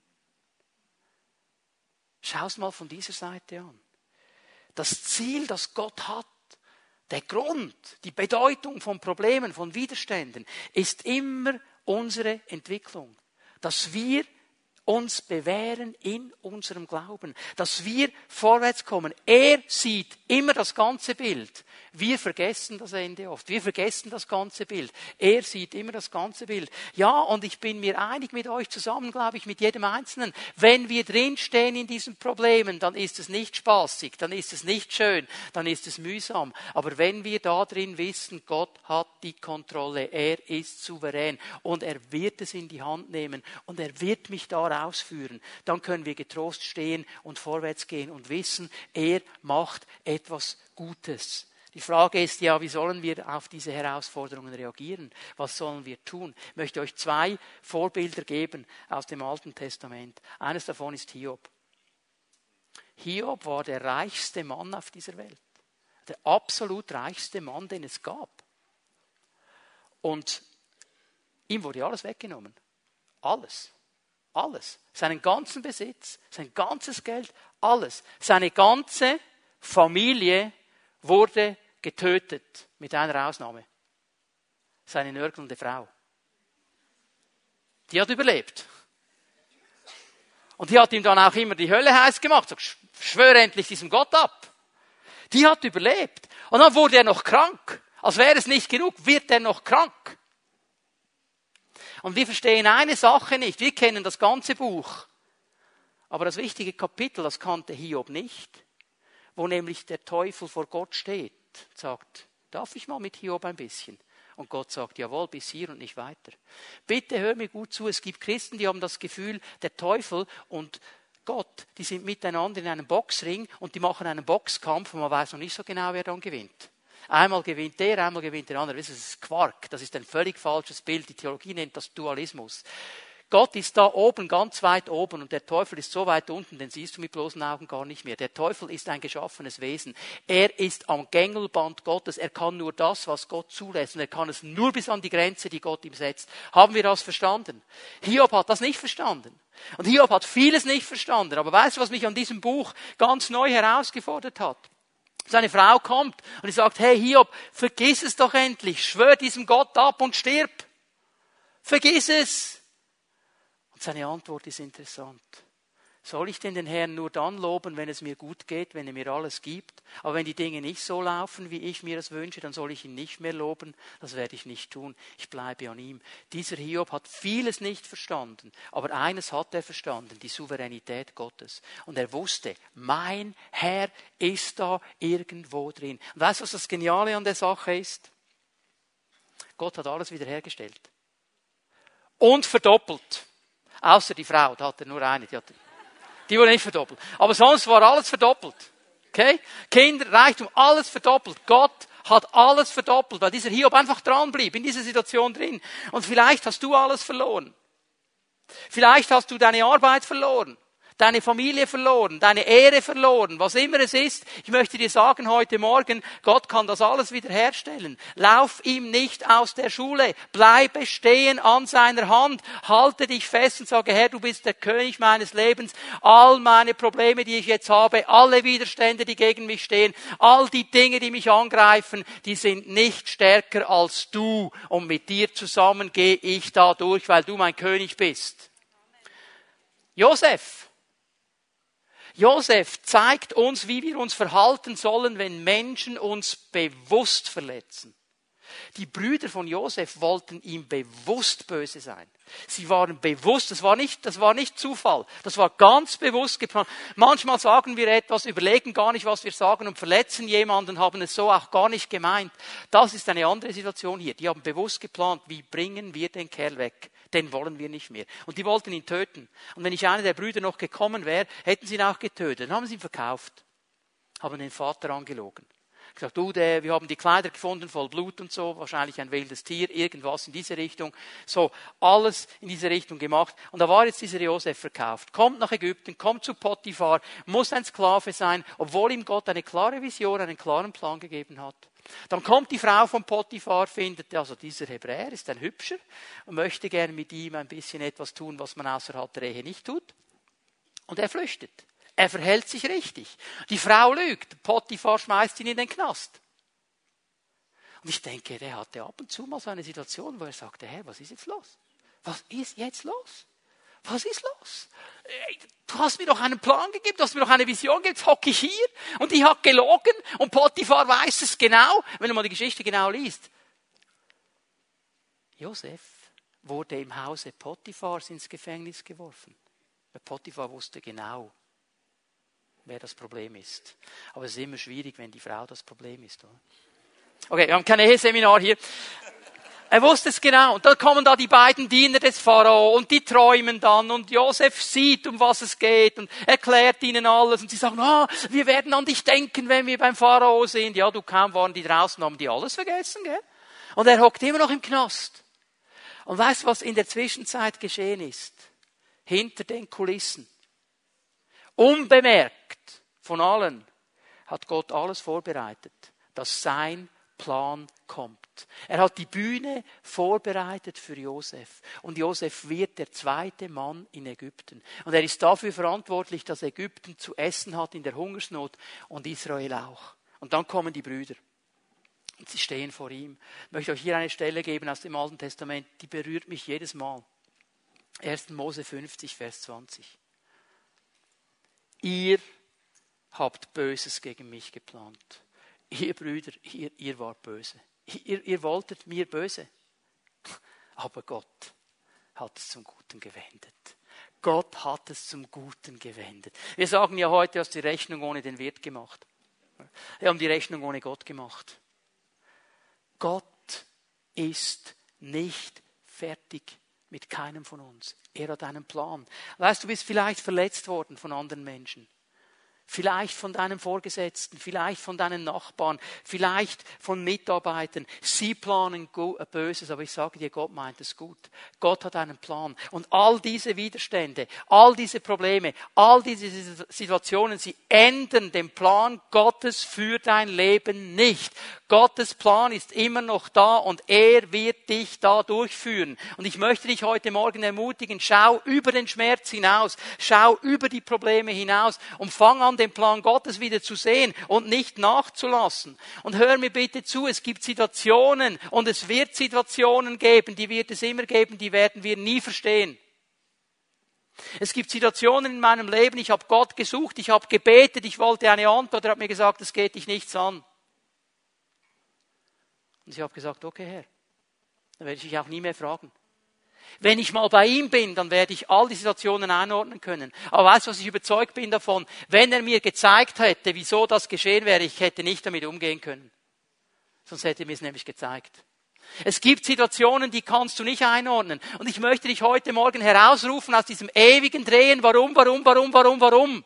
Schau es mal von dieser Seite an. Das Ziel, das Gott hat, der Grund, die Bedeutung von Problemen, von Widerständen, ist immer unsere Entwicklung dass wir uns bewähren in unserem Glauben, dass wir vorwärts kommen. Er sieht immer das ganze Bild. Wir vergessen das Ende oft. Wir vergessen das ganze Bild. Er sieht immer das ganze Bild. Ja, und ich bin mir einig mit euch zusammen, glaube ich, mit jedem Einzelnen. Wenn wir drinstehen in diesen Problemen, dann ist es nicht spaßig, dann ist es nicht schön, dann ist es mühsam. Aber wenn wir da drin wissen, Gott hat die Kontrolle, er ist souverän und er wird es in die Hand nehmen und er wird mich da rausführen, dann können wir getrost stehen und vorwärts gehen und wissen, er macht etwas Gutes. Die Frage ist ja, wie sollen wir auf diese Herausforderungen reagieren? Was sollen wir tun? Ich möchte euch zwei Vorbilder geben aus dem Alten Testament. Eines davon ist Hiob. Hiob war der reichste Mann auf dieser Welt. Der absolut reichste Mann, den es gab. Und ihm wurde alles weggenommen. Alles. Alles. Seinen ganzen Besitz, sein ganzes Geld, alles. Seine ganze Familie wurde getötet, mit einer Ausnahme. Seine nörgelnde Frau. Die hat überlebt. Und die hat ihm dann auch immer die Hölle heiß gemacht. Sag, schwöre endlich diesem Gott ab. Die hat überlebt. Und dann wurde er noch krank. Als wäre es nicht genug, wird er noch krank. Und wir verstehen eine Sache nicht. Wir kennen das ganze Buch. Aber das wichtige Kapitel, das kannte Hiob nicht, wo nämlich der Teufel vor Gott steht sagt, darf ich mal mit Hiob ein bisschen? Und Gott sagt, jawohl, bis hier und nicht weiter. Bitte hör mir gut zu. Es gibt Christen, die haben das Gefühl, der Teufel und Gott, die sind miteinander in einem Boxring und die machen einen Boxkampf und man weiß noch nicht so genau, wer dann gewinnt. Einmal gewinnt der, einmal gewinnt der andere. Das ist Quark. Das ist ein völlig falsches Bild. Die Theologie nennt das Dualismus. Gott ist da oben, ganz weit oben und der Teufel ist so weit unten, den siehst du mit bloßen Augen gar nicht mehr. Der Teufel ist ein geschaffenes Wesen. Er ist am Gängelband Gottes. Er kann nur das, was Gott zulässt und er kann es nur bis an die Grenze, die Gott ihm setzt. Haben wir das verstanden? Hiob hat das nicht verstanden. Und Hiob hat vieles nicht verstanden. Aber weißt du, was mich an diesem Buch ganz neu herausgefordert hat? Seine Frau kommt und sagt, hey Hiob, vergiss es doch endlich, schwör diesem Gott ab und stirb. Vergiss es. Und seine Antwort ist interessant. Soll ich denn den Herrn nur dann loben, wenn es mir gut geht, wenn er mir alles gibt? Aber wenn die Dinge nicht so laufen, wie ich mir das wünsche, dann soll ich ihn nicht mehr loben. Das werde ich nicht tun. Ich bleibe an ihm. Dieser Hiob hat vieles nicht verstanden. Aber eines hat er verstanden, die Souveränität Gottes. Und er wusste, mein Herr ist da irgendwo drin. Und weißt du, was das Geniale an der Sache ist? Gott hat alles wiederhergestellt. Und verdoppelt. Außer die Frau, da hat er nur eine. Die hat die wurde nicht verdoppelt. Aber sonst war alles verdoppelt. Okay? Kinder, Reichtum, alles verdoppelt. Gott hat alles verdoppelt, weil dieser Hiob einfach dran blieb, in dieser Situation drin. Und vielleicht hast du alles verloren. Vielleicht hast du deine Arbeit verloren deine Familie verloren, deine Ehre verloren, was immer es ist. Ich möchte dir sagen heute Morgen, Gott kann das alles wiederherstellen. Lauf ihm nicht aus der Schule. Bleibe stehen an seiner Hand. Halte dich fest und sage, Herr, du bist der König meines Lebens. All meine Probleme, die ich jetzt habe, alle Widerstände, die gegen mich stehen, all die Dinge, die mich angreifen, die sind nicht stärker als du. Und mit dir zusammen gehe ich da durch, weil du mein König bist. Josef, Josef zeigt uns, wie wir uns verhalten sollen, wenn Menschen uns bewusst verletzen. Die Brüder von Josef wollten ihm bewusst böse sein. Sie waren bewusst, das war nicht, das war nicht Zufall, das war ganz bewusst geplant. Manchmal sagen wir etwas, überlegen gar nicht, was wir sagen und verletzen jemanden, haben es so auch gar nicht gemeint. Das ist eine andere Situation hier. Die haben bewusst geplant, wie bringen wir den Kerl weg den wollen wir nicht mehr. Und die wollten ihn töten. Und wenn nicht einer der Brüder noch gekommen wäre, hätten sie ihn auch getötet. Dann haben sie ihn verkauft, haben den Vater angelogen. Gesagt, du, der, wir haben die Kleider gefunden voll Blut und so, wahrscheinlich ein wildes Tier, irgendwas in diese Richtung. So, alles in diese Richtung gemacht. Und da war jetzt dieser Josef verkauft. Kommt nach Ägypten, kommt zu Potiphar, muss ein Sklave sein, obwohl ihm Gott eine klare Vision, einen klaren Plan gegeben hat. Dann kommt die Frau von Potiphar, findet, also dieser Hebräer ist ein Hübscher und möchte gern mit ihm ein bisschen etwas tun, was man außerhalb der Ehe nicht tut. Und er flüchtet. Er verhält sich richtig. Die Frau lügt. Potiphar schmeißt ihn in den Knast. Und ich denke, der hatte ab und zu mal so eine Situation, wo er sagte, Herr, was ist jetzt los? Was ist jetzt los? Was ist los? Du hast mir doch einen Plan gegeben, du hast mir doch eine Vision gegeben, jetzt hocke ich hier und die hat gelogen und Potiphar weiß es genau, wenn du mal die Geschichte genau liest. Josef wurde im Hause Potiphars ins Gefängnis geworfen. Weil Potiphar wusste genau, wer das Problem ist. Aber es ist immer schwierig, wenn die Frau das Problem ist. Oder? Okay, wir haben kein Eheseminar hier. Er wusste es genau. Und dann kommen da die beiden Diener des Pharao und die träumen dann und Josef sieht, um was es geht und erklärt ihnen alles und sie sagen, ah, wir werden an dich denken, wenn wir beim Pharao sind. Ja, du kaum waren die draußen, haben die alles vergessen, gell? Und er hockt immer noch im Knast. Und weißt was in der Zwischenzeit geschehen ist? Hinter den Kulissen. Unbemerkt von allen hat Gott alles vorbereitet, dass sein Plan kommt. Er hat die Bühne vorbereitet für Josef. Und Josef wird der zweite Mann in Ägypten. Und er ist dafür verantwortlich, dass Ägypten zu essen hat in der Hungersnot und Israel auch. Und dann kommen die Brüder. Und sie stehen vor ihm. Ich möchte euch hier eine Stelle geben aus dem Alten Testament, die berührt mich jedes Mal. 1. Mose 50, Vers 20. Ihr habt Böses gegen mich geplant ihr Brüder, ihr, ihr wart böse. Ihr, ihr wolltet mir böse. Aber Gott hat es zum Guten gewendet. Gott hat es zum Guten gewendet. Wir sagen ja heute, du hast die Rechnung ohne den Wirt gemacht. Wir haben die Rechnung ohne Gott gemacht. Gott ist nicht fertig mit keinem von uns. Er hat einen Plan. Weißt du, du bist vielleicht verletzt worden von anderen Menschen. Vielleicht von deinem Vorgesetzten, vielleicht von deinen Nachbarn, vielleicht von Mitarbeitern. Sie planen Böses, aber ich sage dir, Gott meint es gut. Gott hat einen Plan. Und all diese Widerstände, all diese Probleme, all diese Situationen, sie ändern den Plan Gottes für dein Leben nicht. Gottes Plan ist immer noch da und er wird dich da durchführen. Und ich möchte dich heute Morgen ermutigen, schau über den Schmerz hinaus, schau über die Probleme hinaus und fang an, den Plan Gottes wieder zu sehen und nicht nachzulassen. Und hör mir bitte zu, es gibt Situationen und es wird Situationen geben, die wird es immer geben, die werden wir nie verstehen. Es gibt Situationen in meinem Leben, ich habe Gott gesucht, ich habe gebetet, ich wollte eine Antwort, er hat mir gesagt, es geht dich nichts an. Und ich habe gesagt, okay Herr, dann werde ich dich auch nie mehr fragen. Wenn ich mal bei ihm bin, dann werde ich all die Situationen einordnen können. Aber weißt du, was ich überzeugt bin davon? Wenn er mir gezeigt hätte, wieso das geschehen wäre, ich hätte nicht damit umgehen können. Sonst hätte er mir es nämlich gezeigt. Es gibt Situationen, die kannst du nicht einordnen. Und ich möchte dich heute Morgen herausrufen aus diesem ewigen Drehen. Warum, warum, warum, warum, warum?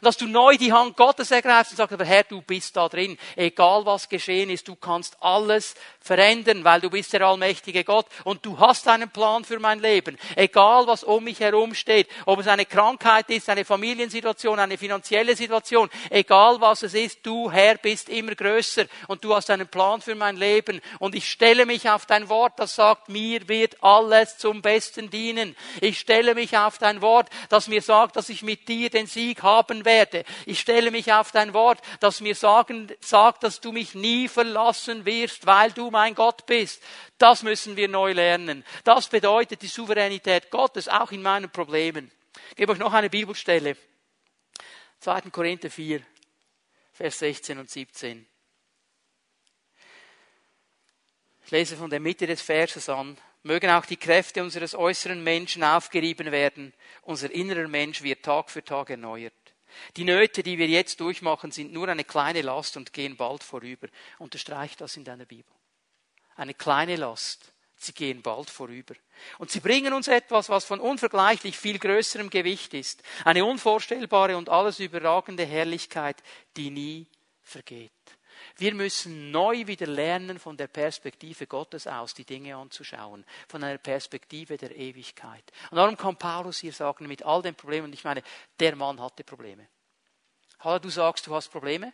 Dass du neu die Hand Gottes ergreifst und sagst, aber Herr, du bist da drin. Egal was geschehen ist, du kannst alles verändern, weil du bist der allmächtige Gott und du hast einen Plan für mein Leben. Egal was um mich herum steht, ob es eine Krankheit ist, eine Familiensituation, eine finanzielle Situation, egal was es ist, du Herr bist immer größer und du hast einen Plan für mein Leben und ich stelle mich auf dein Wort, das sagt, mir wird alles zum Besten dienen. Ich stelle mich auf dein Wort, das mir sagt, dass ich mit dir den Sieg haben werde. Ich stelle mich auf dein Wort, das mir sagen, sagt, dass du mich nie verlassen wirst, weil du mein Gott bist. Das müssen wir neu lernen. Das bedeutet die Souveränität Gottes, auch in meinen Problemen. Ich gebe euch noch eine Bibelstelle. 2. Korinther 4, Vers 16 und 17. Ich lese von der Mitte des Verses an. Mögen auch die Kräfte unseres äußeren Menschen aufgerieben werden. Unser innerer Mensch wird Tag für Tag erneuert. Die Nöte, die wir jetzt durchmachen, sind nur eine kleine Last und gehen bald vorüber. Unterstreicht das in deiner Bibel. Eine kleine Last. Sie gehen bald vorüber. Und sie bringen uns etwas, was von unvergleichlich viel größerem Gewicht ist. Eine unvorstellbare und alles überragende Herrlichkeit, die nie vergeht. Wir müssen neu wieder lernen, von der Perspektive Gottes aus die Dinge anzuschauen, von einer Perspektive der Ewigkeit. Und darum kann Paulus hier sagen, mit all den Problemen, und ich meine, der Mann hatte Probleme. Hallo, du sagst, du hast Probleme?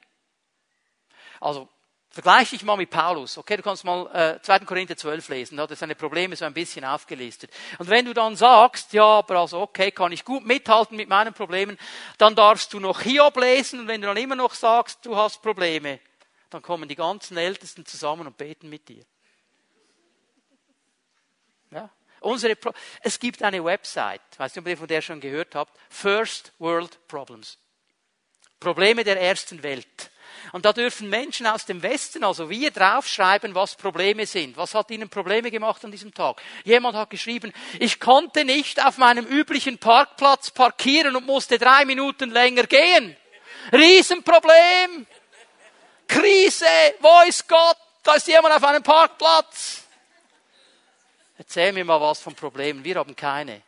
Also, Vergleiche dich mal mit Paulus. Okay, du kannst mal äh, 2. Korinther 12 lesen. Da hat er seine Probleme so ein bisschen aufgelistet. Und wenn du dann sagst, ja, aber also okay, kann ich gut mithalten mit meinen Problemen, dann darfst du noch Hiob lesen. Und wenn du dann immer noch sagst, du hast Probleme, dann kommen die ganzen Ältesten zusammen und beten mit dir. Ja? Unsere Pro es gibt eine Website, weiß nicht, ob ihr von der schon gehört habt, First World Problems. Probleme der ersten Welt. Und da dürfen Menschen aus dem Westen, also wir, draufschreiben, was Probleme sind. Was hat ihnen Probleme gemacht an diesem Tag? Jemand hat geschrieben, ich konnte nicht auf meinem üblichen Parkplatz parkieren und musste drei Minuten länger gehen. Riesenproblem. Krise, wo ist Gott? Da ist jemand auf einem Parkplatz. Erzähl mir mal was von Problemen. Wir haben keine.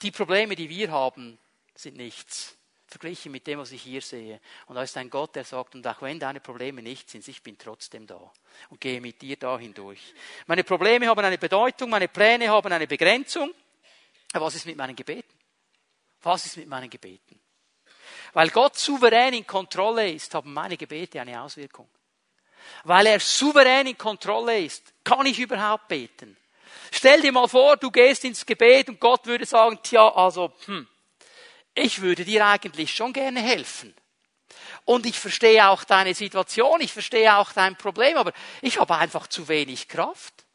Die Probleme, die wir haben, sind nichts. Verglichen mit dem, was ich hier sehe. Und da ist ein Gott, der sagt, und auch wenn deine Probleme nicht sind, ich bin trotzdem da und gehe mit dir da hindurch. Meine Probleme haben eine Bedeutung, meine Pläne haben eine Begrenzung. Aber was ist mit meinen Gebeten? Was ist mit meinen Gebeten? Weil Gott souverän in Kontrolle ist, haben meine Gebete eine Auswirkung. Weil er souverän in Kontrolle ist, kann ich überhaupt beten. Stell dir mal vor, du gehst ins Gebet und Gott würde sagen, tja, also, hm, ich würde dir eigentlich schon gerne helfen. Und ich verstehe auch deine Situation, ich verstehe auch dein Problem, aber ich habe einfach zu wenig Kraft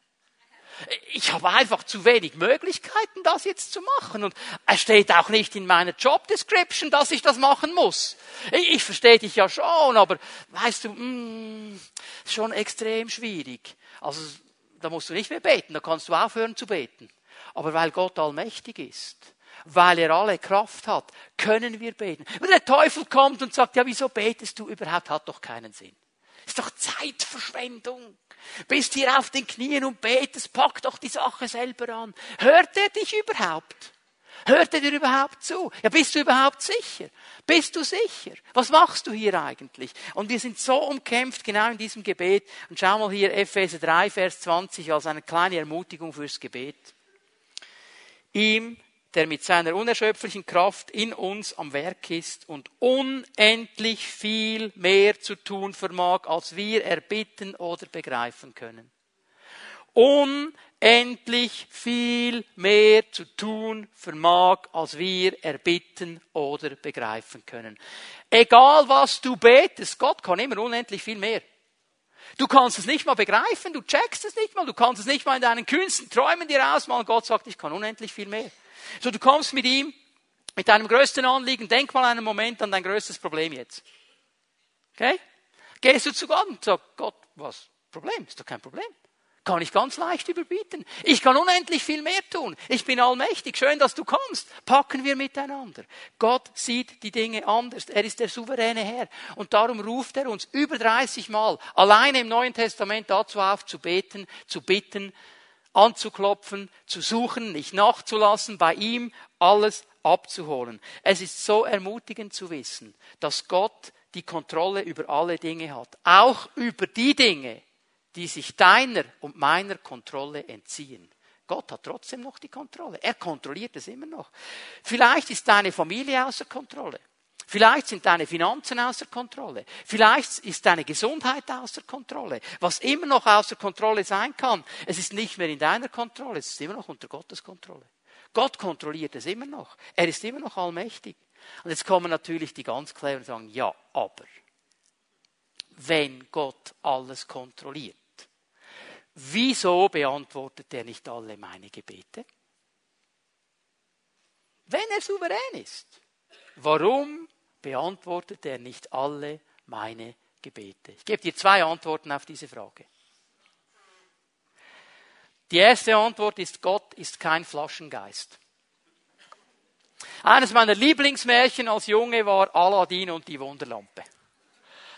ich habe einfach zu wenig Möglichkeiten, das jetzt zu machen. Und es steht auch nicht in meiner Job Description, dass ich das machen muss. Ich verstehe dich ja schon, aber weißt du, mh, mm, schon extrem schwierig. Also da musst du nicht mehr beten, da kannst du aufhören zu beten. Aber weil Gott allmächtig ist, weil er alle Kraft hat, können wir beten. Wenn der Teufel kommt und sagt, ja, wieso betest du überhaupt, hat doch keinen Sinn. Ist doch Zeitverschwendung. Bist hier auf den Knien und betest, pack doch die Sache selber an. Hört er dich überhaupt? Hört er dir überhaupt zu? Ja, bist du überhaupt sicher? Bist du sicher? Was machst du hier eigentlich? Und wir sind so umkämpft genau in diesem Gebet. Und schau mal hier Epheser 3, Vers 20 als eine kleine Ermutigung fürs Gebet. Ihm, der mit seiner unerschöpflichen Kraft in uns am Werk ist und unendlich viel mehr zu tun vermag, als wir erbitten oder begreifen können. Unendlich viel mehr zu tun vermag, als wir erbitten oder begreifen können. Egal was du betest, Gott kann immer unendlich viel mehr. Du kannst es nicht mal begreifen, du checkst es nicht mal, du kannst es nicht mal in deinen kühnsten Träumen dir ausmalen. Gott sagt, ich kann unendlich viel mehr. So, du kommst mit ihm, mit deinem größten Anliegen, denk mal einen Moment an dein größtes Problem jetzt. Okay? Gehst du zu Gott und sagst, Gott, was? Problem? Ist doch kein Problem. Kann ich ganz leicht überbieten. Ich kann unendlich viel mehr tun. Ich bin allmächtig. Schön, dass du kommst. Packen wir miteinander. Gott sieht die Dinge anders. Er ist der souveräne Herr. Und darum ruft er uns über 30 Mal alleine im Neuen Testament dazu auf, zu beten, zu bitten, anzuklopfen, zu suchen, nicht nachzulassen, bei ihm alles abzuholen. Es ist so ermutigend zu wissen, dass Gott die Kontrolle über alle Dinge hat. Auch über die Dinge, die sich deiner und meiner Kontrolle entziehen. Gott hat trotzdem noch die Kontrolle. Er kontrolliert es immer noch. Vielleicht ist deine Familie außer Kontrolle. Vielleicht sind deine Finanzen außer Kontrolle. Vielleicht ist deine Gesundheit außer Kontrolle. Was immer noch außer Kontrolle sein kann, es ist nicht mehr in deiner Kontrolle, es ist immer noch unter Gottes Kontrolle. Gott kontrolliert es immer noch. Er ist immer noch allmächtig. Und jetzt kommen natürlich die ganz klar und sagen, ja, aber wenn Gott alles kontrolliert, wieso beantwortet er nicht alle meine Gebete? Wenn er souverän ist, warum beantwortet er nicht alle meine Gebete? Ich gebe dir zwei Antworten auf diese Frage. Die erste Antwort ist, Gott ist kein Flaschengeist. Eines meiner Lieblingsmärchen als Junge war Aladdin und die Wunderlampe.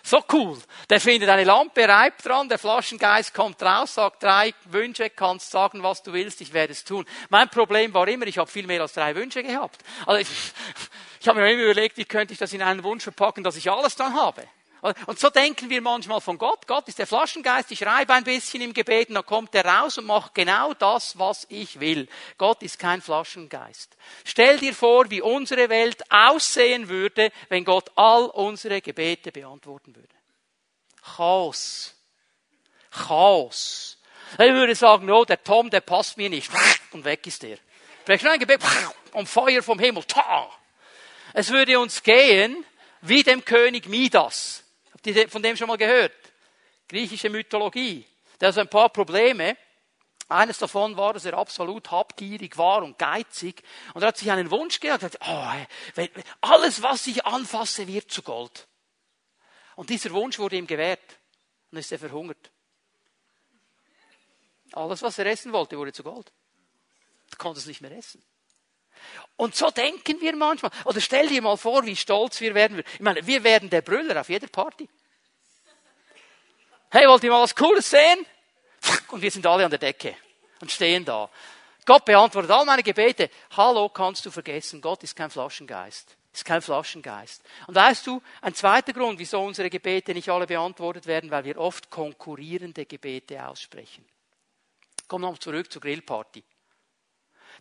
So cool. Der findet eine Lampe, reibt dran, der Flaschengeist kommt raus, sagt drei Wünsche, kannst sagen, was du willst, ich werde es tun. Mein Problem war immer, ich habe viel mehr als drei Wünsche gehabt. Also ich, habe mir immer überlegt, wie könnte ich das in einen Wunsch verpacken, dass ich alles dann habe. Und so denken wir manchmal von Gott. Gott ist der Flaschengeist, ich reibe ein bisschen im Gebet und dann kommt er raus und macht genau das, was ich will. Gott ist kein Flaschengeist. Stell dir vor, wie unsere Welt aussehen würde, wenn Gott all unsere Gebete beantworten würde. Chaos. Chaos. Ich würde sagen, no, der Tom, der passt mir nicht. Und weg ist er. Vielleicht ein Gebet und Feuer vom Himmel. Es würde uns gehen wie dem König Midas. Habt ihr von dem schon mal gehört? Griechische Mythologie. Der hat so ein paar Probleme. Eines davon war, dass er absolut habgierig war und geizig. Und er hat sich einen Wunsch gehabt, oh, alles, was ich anfasse, wird zu Gold. Und dieser Wunsch wurde ihm gewährt. Und ist er verhungert. Alles, was er essen wollte, wurde zu Gold. Er konnte es nicht mehr essen. Und so denken wir manchmal. Oder stell dir mal vor, wie stolz wir werden. Ich meine, wir werden der Brüller auf jeder Party. Hey, wollt ihr mal was Cooles sehen? Und wir sind alle an der Decke und stehen da. Gott beantwortet all meine Gebete. Hallo, kannst du vergessen, Gott ist kein Flaschengeist. Ist kein Flaschengeist. Und weißt du, ein zweiter Grund, wieso unsere Gebete nicht alle beantwortet werden, weil wir oft konkurrierende Gebete aussprechen. Komm noch zurück zur Grillparty.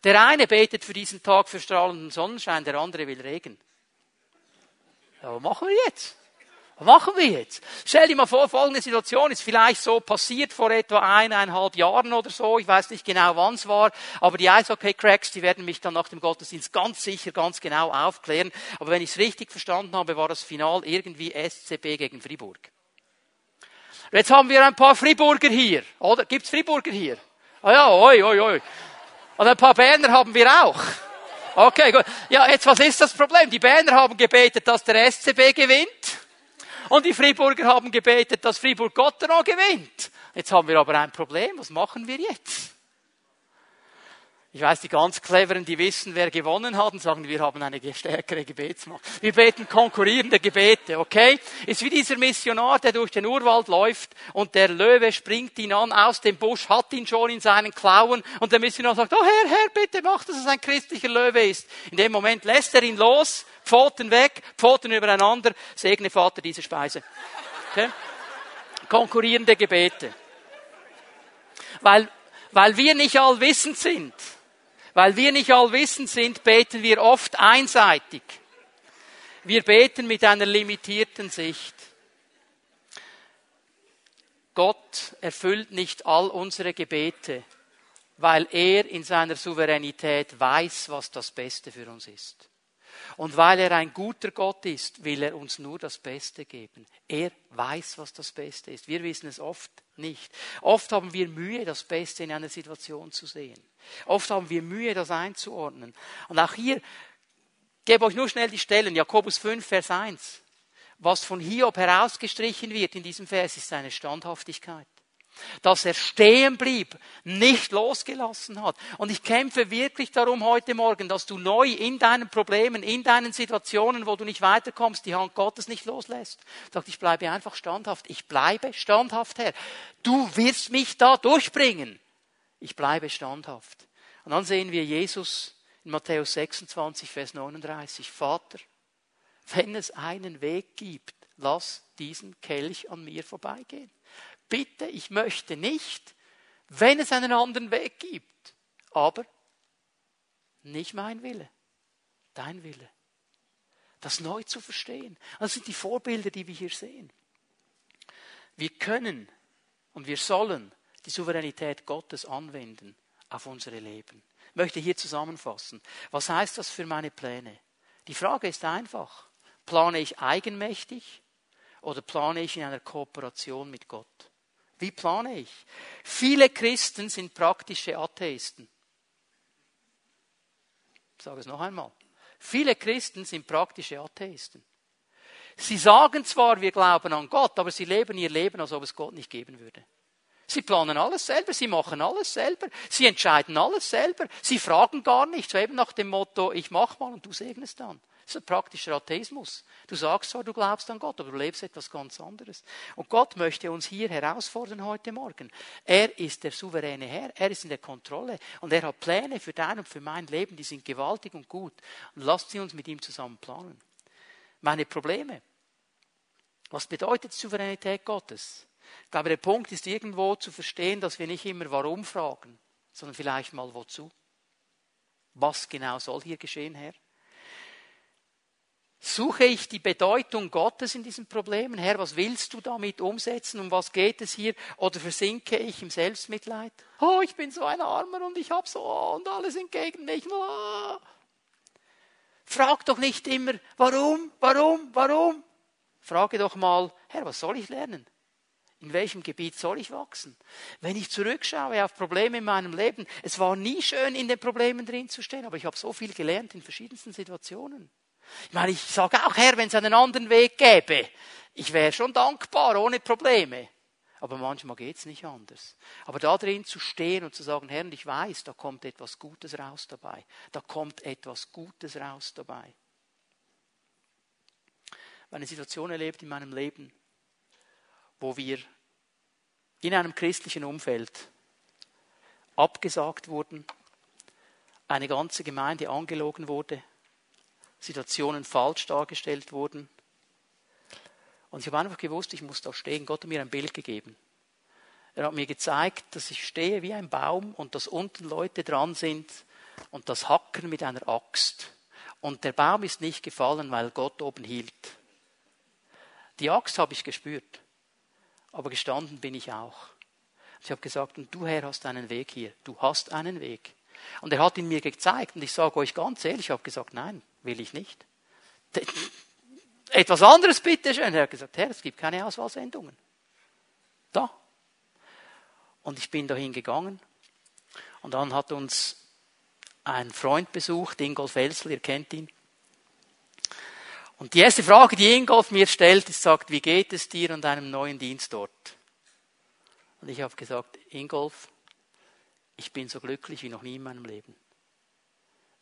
Der eine betet für diesen Tag für strahlenden Sonnenschein, der andere will Regen. Ja, was machen wir jetzt? Was machen wir jetzt? Stell dir mal vor, folgende Situation ist vielleicht so passiert vor etwa eineinhalb Jahren oder so. Ich weiß nicht genau, wann es war. Aber die Eishockey-Cracks, die werden mich dann nach dem Gottesdienst ganz sicher, ganz genau aufklären. Aber wenn ich es richtig verstanden habe, war das Final irgendwie SCB gegen Fribourg. Jetzt haben wir ein paar Friburger hier. Oder? Gibt's Friburger hier? Ah ja, oi, oi, oi. Und ein paar Berner haben wir auch. Okay, gut. Ja, jetzt was ist das Problem? Die Berner haben gebetet, dass der SCB gewinnt. Und die Friburger haben gebetet, dass Fribourg-Gotteron gewinnt. Jetzt haben wir aber ein Problem. Was machen wir jetzt? Ich weiß, die ganz Cleveren, die wissen, wer gewonnen hat und sagen, wir haben eine stärkere Gebetsmacht. Wir beten konkurrierende Gebete, okay? Ist wie dieser Missionar, der durch den Urwald läuft und der Löwe springt ihn an aus dem Busch, hat ihn schon in seinen Klauen und der Missionar sagt, oh Herr, Herr, bitte mach, dass es ein christlicher Löwe ist. In dem Moment lässt er ihn los, Pfoten weg, Pfoten übereinander, segne Vater diese Speise. Okay? Konkurrierende Gebete. Weil, weil wir nicht allwissend sind weil wir nicht allwissend sind, beten wir oft einseitig. Wir beten mit einer limitierten Sicht. Gott erfüllt nicht all unsere Gebete, weil er in seiner Souveränität weiß, was das Beste für uns ist. Und weil er ein guter Gott ist, will er uns nur das Beste geben. Er weiß, was das Beste ist. Wir wissen es oft nicht. Oft haben wir Mühe, das Beste in einer Situation zu sehen. Oft haben wir Mühe, das einzuordnen. Und auch hier, gebe euch nur schnell die Stellen. Jakobus 5, Vers 1. Was von Hiob herausgestrichen wird in diesem Vers, ist seine Standhaftigkeit dass er stehen blieb, nicht losgelassen hat. Und ich kämpfe wirklich darum heute Morgen, dass du neu in deinen Problemen, in deinen Situationen, wo du nicht weiterkommst, die Hand Gottes nicht loslässt. Sagt, ich bleibe einfach standhaft. Ich bleibe standhaft, Herr. Du wirst mich da durchbringen. Ich bleibe standhaft. Und dann sehen wir Jesus in Matthäus 26, Vers 39. Vater, wenn es einen Weg gibt, lass diesen Kelch an mir vorbeigehen bitte, ich möchte nicht, wenn es einen anderen Weg gibt. Aber nicht mein Wille, dein Wille. Das neu zu verstehen. Das sind die Vorbilder, die wir hier sehen. Wir können und wir sollen die Souveränität Gottes anwenden auf unsere Leben. Ich möchte hier zusammenfassen. Was heißt das für meine Pläne? Die Frage ist einfach. Plane ich eigenmächtig oder plane ich in einer Kooperation mit Gott? Wie plane ich? Viele Christen sind praktische Atheisten. Ich sage es noch einmal. Viele Christen sind praktische Atheisten. Sie sagen zwar, wir glauben an Gott, aber sie leben ihr Leben, als ob es Gott nicht geben würde. Sie planen alles selber, sie machen alles selber, sie entscheiden alles selber, sie fragen gar nicht, so eben nach dem Motto, ich mach mal und du segnest dann. Das ist ein praktischer Atheismus. Du sagst zwar, du glaubst an Gott, aber du lebst etwas ganz anderes. Und Gott möchte uns hier herausfordern heute Morgen. Er ist der souveräne Herr, er ist in der Kontrolle und er hat Pläne für dein und für mein Leben, die sind gewaltig und gut. Und lasst sie uns mit ihm zusammen planen. Meine Probleme. Was bedeutet Souveränität Gottes? Ich glaube, der Punkt ist irgendwo zu verstehen, dass wir nicht immer warum fragen, sondern vielleicht mal wozu. Was genau soll hier geschehen, Herr? Suche ich die Bedeutung Gottes in diesen Problemen? Herr, was willst du damit umsetzen? Um was geht es hier? Oder versinke ich im Selbstmitleid? Oh, ich bin so ein Armer und ich habe so und alles entgegen mich. Oh. Frag doch nicht immer, warum, warum, warum? Frage doch mal, Herr, was soll ich lernen? In welchem Gebiet soll ich wachsen? Wenn ich zurückschaue auf Probleme in meinem Leben, es war nie schön, in den Problemen drin zu stehen, aber ich habe so viel gelernt in verschiedensten Situationen. Ich meine, ich sage auch, Herr, wenn es einen anderen Weg gäbe, ich wäre schon dankbar, ohne Probleme. Aber manchmal geht es nicht anders. Aber da drin zu stehen und zu sagen, Herr, ich weiß, da kommt etwas Gutes raus dabei. Da kommt etwas Gutes raus dabei. Ich habe eine Situation erlebt in meinem Leben, wo wir in einem christlichen Umfeld abgesagt wurden, eine ganze Gemeinde angelogen wurde, Situationen falsch dargestellt wurden. Und ich habe einfach gewusst, ich muss da stehen. Gott hat mir ein Bild gegeben. Er hat mir gezeigt, dass ich stehe wie ein Baum und dass unten Leute dran sind und das Hacken mit einer Axt. Und der Baum ist nicht gefallen, weil Gott oben hielt. Die Axt habe ich gespürt, aber gestanden bin ich auch. Ich habe gesagt, und du Herr hast einen Weg hier. Du hast einen Weg. Und er hat ihn mir gezeigt. Und ich sage euch ganz ehrlich, ich habe gesagt, nein, will ich nicht. Etwas anderes bitte schön. Er hat gesagt, Herr, es gibt keine Auswahlsendungen. Da. Und ich bin dahin gegangen. Und dann hat uns ein Freund besucht, Ingolf Elsel, ihr kennt ihn. Und die erste Frage, die Ingolf mir stellt, ist, sagt, wie geht es dir an deinem neuen Dienst dort? Und ich habe gesagt, Ingolf, ich bin so glücklich wie noch nie in meinem Leben.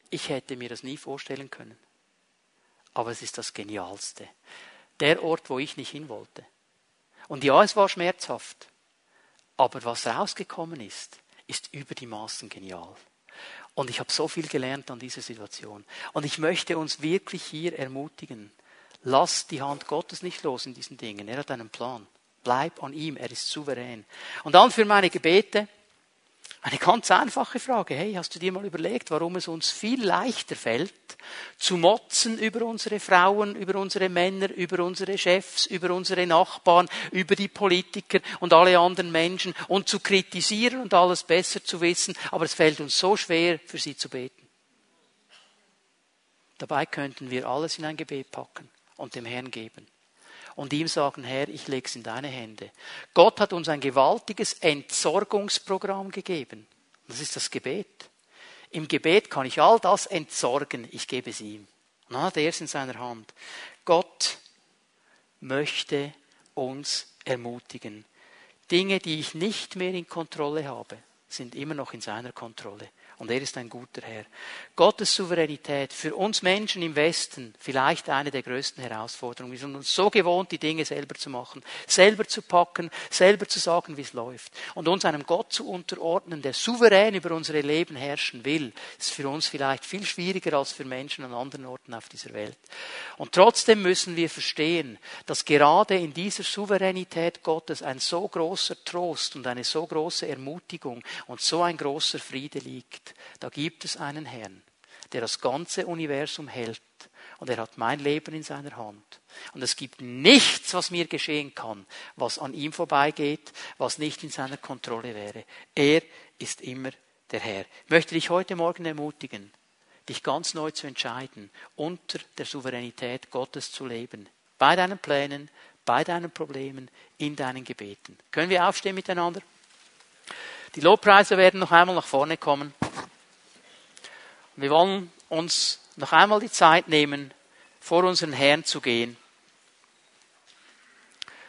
Ich hätte mir das nie vorstellen können. Aber es ist das Genialste. Der Ort, wo ich nicht hin wollte. Und ja, es war schmerzhaft. Aber was rausgekommen ist, ist über die Maßen genial. Und ich habe so viel gelernt an dieser Situation. Und ich möchte uns wirklich hier ermutigen. Lass die Hand Gottes nicht los in diesen Dingen. Er hat einen Plan. Bleib an ihm. Er ist souverän. Und dann für meine Gebete. Eine ganz einfache Frage. Hey, hast du dir mal überlegt, warum es uns viel leichter fällt, zu motzen über unsere Frauen, über unsere Männer, über unsere Chefs, über unsere Nachbarn, über die Politiker und alle anderen Menschen und zu kritisieren und alles besser zu wissen, aber es fällt uns so schwer, für sie zu beten. Dabei könnten wir alles in ein Gebet packen und dem Herrn geben und ihm sagen, Herr, ich lege es in deine Hände. Gott hat uns ein gewaltiges Entsorgungsprogramm gegeben. Das ist das Gebet. Im Gebet kann ich all das entsorgen, ich gebe es ihm. Und dann hat er es in seiner Hand. Gott möchte uns ermutigen. Dinge, die ich nicht mehr in Kontrolle habe, sind immer noch in seiner Kontrolle. Und er ist ein guter Herr. Gottes Souveränität für uns Menschen im Westen vielleicht eine der größten Herausforderungen. Wir sind uns so gewohnt, die Dinge selber zu machen, selber zu packen, selber zu sagen, wie es läuft. Und uns einem Gott zu unterordnen, der souverän über unsere Leben herrschen will, ist für uns vielleicht viel schwieriger als für Menschen an anderen Orten auf dieser Welt. Und trotzdem müssen wir verstehen, dass gerade in dieser Souveränität Gottes ein so großer Trost und eine so große Ermutigung und so ein großer Friede liegt da gibt es einen Herrn, der das ganze Universum hält. Und er hat mein Leben in seiner Hand. Und es gibt nichts, was mir geschehen kann, was an ihm vorbeigeht, was nicht in seiner Kontrolle wäre. Er ist immer der Herr. Ich möchte dich heute Morgen ermutigen, dich ganz neu zu entscheiden, unter der Souveränität Gottes zu leben. Bei deinen Plänen, bei deinen Problemen, in deinen Gebeten. Können wir aufstehen miteinander? Die Lobpreise werden noch einmal nach vorne kommen. Wir wollen uns noch einmal die Zeit nehmen, vor unseren Herrn zu gehen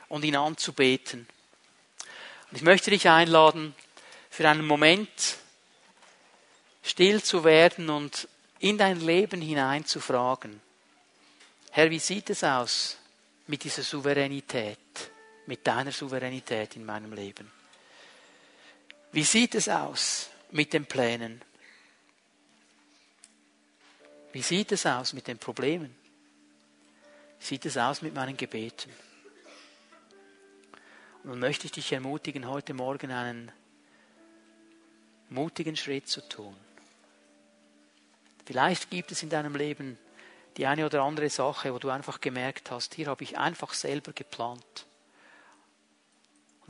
und ihn anzubeten. Und ich möchte dich einladen, für einen Moment still zu werden und in dein Leben hinein zu fragen. Herr, wie sieht es aus mit dieser Souveränität, mit deiner Souveränität in meinem Leben? Wie sieht es aus mit den Plänen? Wie sieht es aus mit den Problemen? Wie sieht es aus mit meinen Gebeten? Und nun möchte ich dich ermutigen, heute Morgen einen mutigen Schritt zu tun. Vielleicht gibt es in deinem Leben die eine oder andere Sache, wo du einfach gemerkt hast, hier habe ich einfach selber geplant.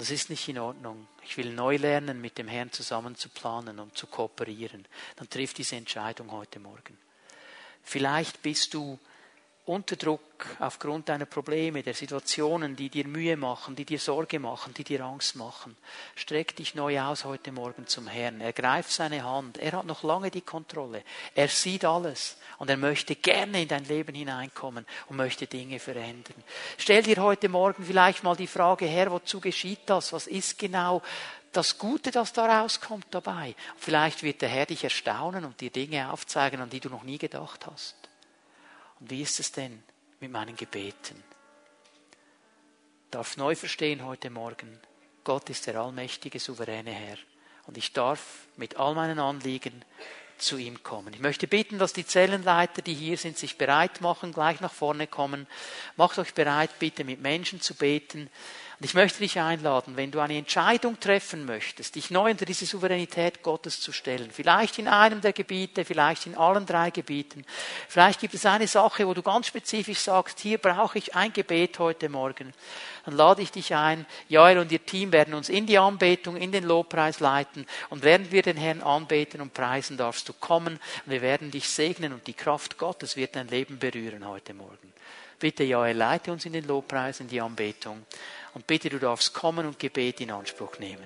Das ist nicht in Ordnung. Ich will neu lernen, mit dem Herrn zusammen zu planen und zu kooperieren. Dann trifft diese Entscheidung heute Morgen. Vielleicht bist du unter Druck aufgrund deiner Probleme, der Situationen, die dir Mühe machen, die dir Sorge machen, die dir Angst machen. Streck dich neu aus heute Morgen zum Herrn. Ergreif seine Hand. Er hat noch lange die Kontrolle. Er sieht alles und er möchte gerne in dein Leben hineinkommen und möchte Dinge verändern. Stell dir heute Morgen vielleicht mal die Frage, Herr, wozu geschieht das? Was ist genau das Gute, das da rauskommt dabei? Vielleicht wird der Herr dich erstaunen und dir Dinge aufzeigen, an die du noch nie gedacht hast. Und wie ist es denn mit meinen Gebeten? Ich darf neu verstehen heute Morgen, Gott ist der allmächtige, souveräne Herr. Und ich darf mit all meinen Anliegen zu ihm kommen. Ich möchte bitten, dass die Zellenleiter, die hier sind, sich bereit machen, gleich nach vorne kommen. Macht euch bereit, bitte mit Menschen zu beten. Und ich möchte dich einladen, wenn du eine Entscheidung treffen möchtest, dich neu unter diese Souveränität Gottes zu stellen, vielleicht in einem der Gebiete, vielleicht in allen drei Gebieten, vielleicht gibt es eine Sache, wo du ganz spezifisch sagst, hier brauche ich ein Gebet heute Morgen, dann lade ich dich ein. Joel und ihr Team werden uns in die Anbetung, in den Lobpreis leiten und während wir den Herrn anbeten und preisen, darfst du kommen und wir werden dich segnen und die Kraft Gottes wird dein Leben berühren heute Morgen. Bitte, Joel, leite uns in den Lobpreis, in die Anbetung. Und bitte, du darfst kommen und Gebet in Anspruch nehmen.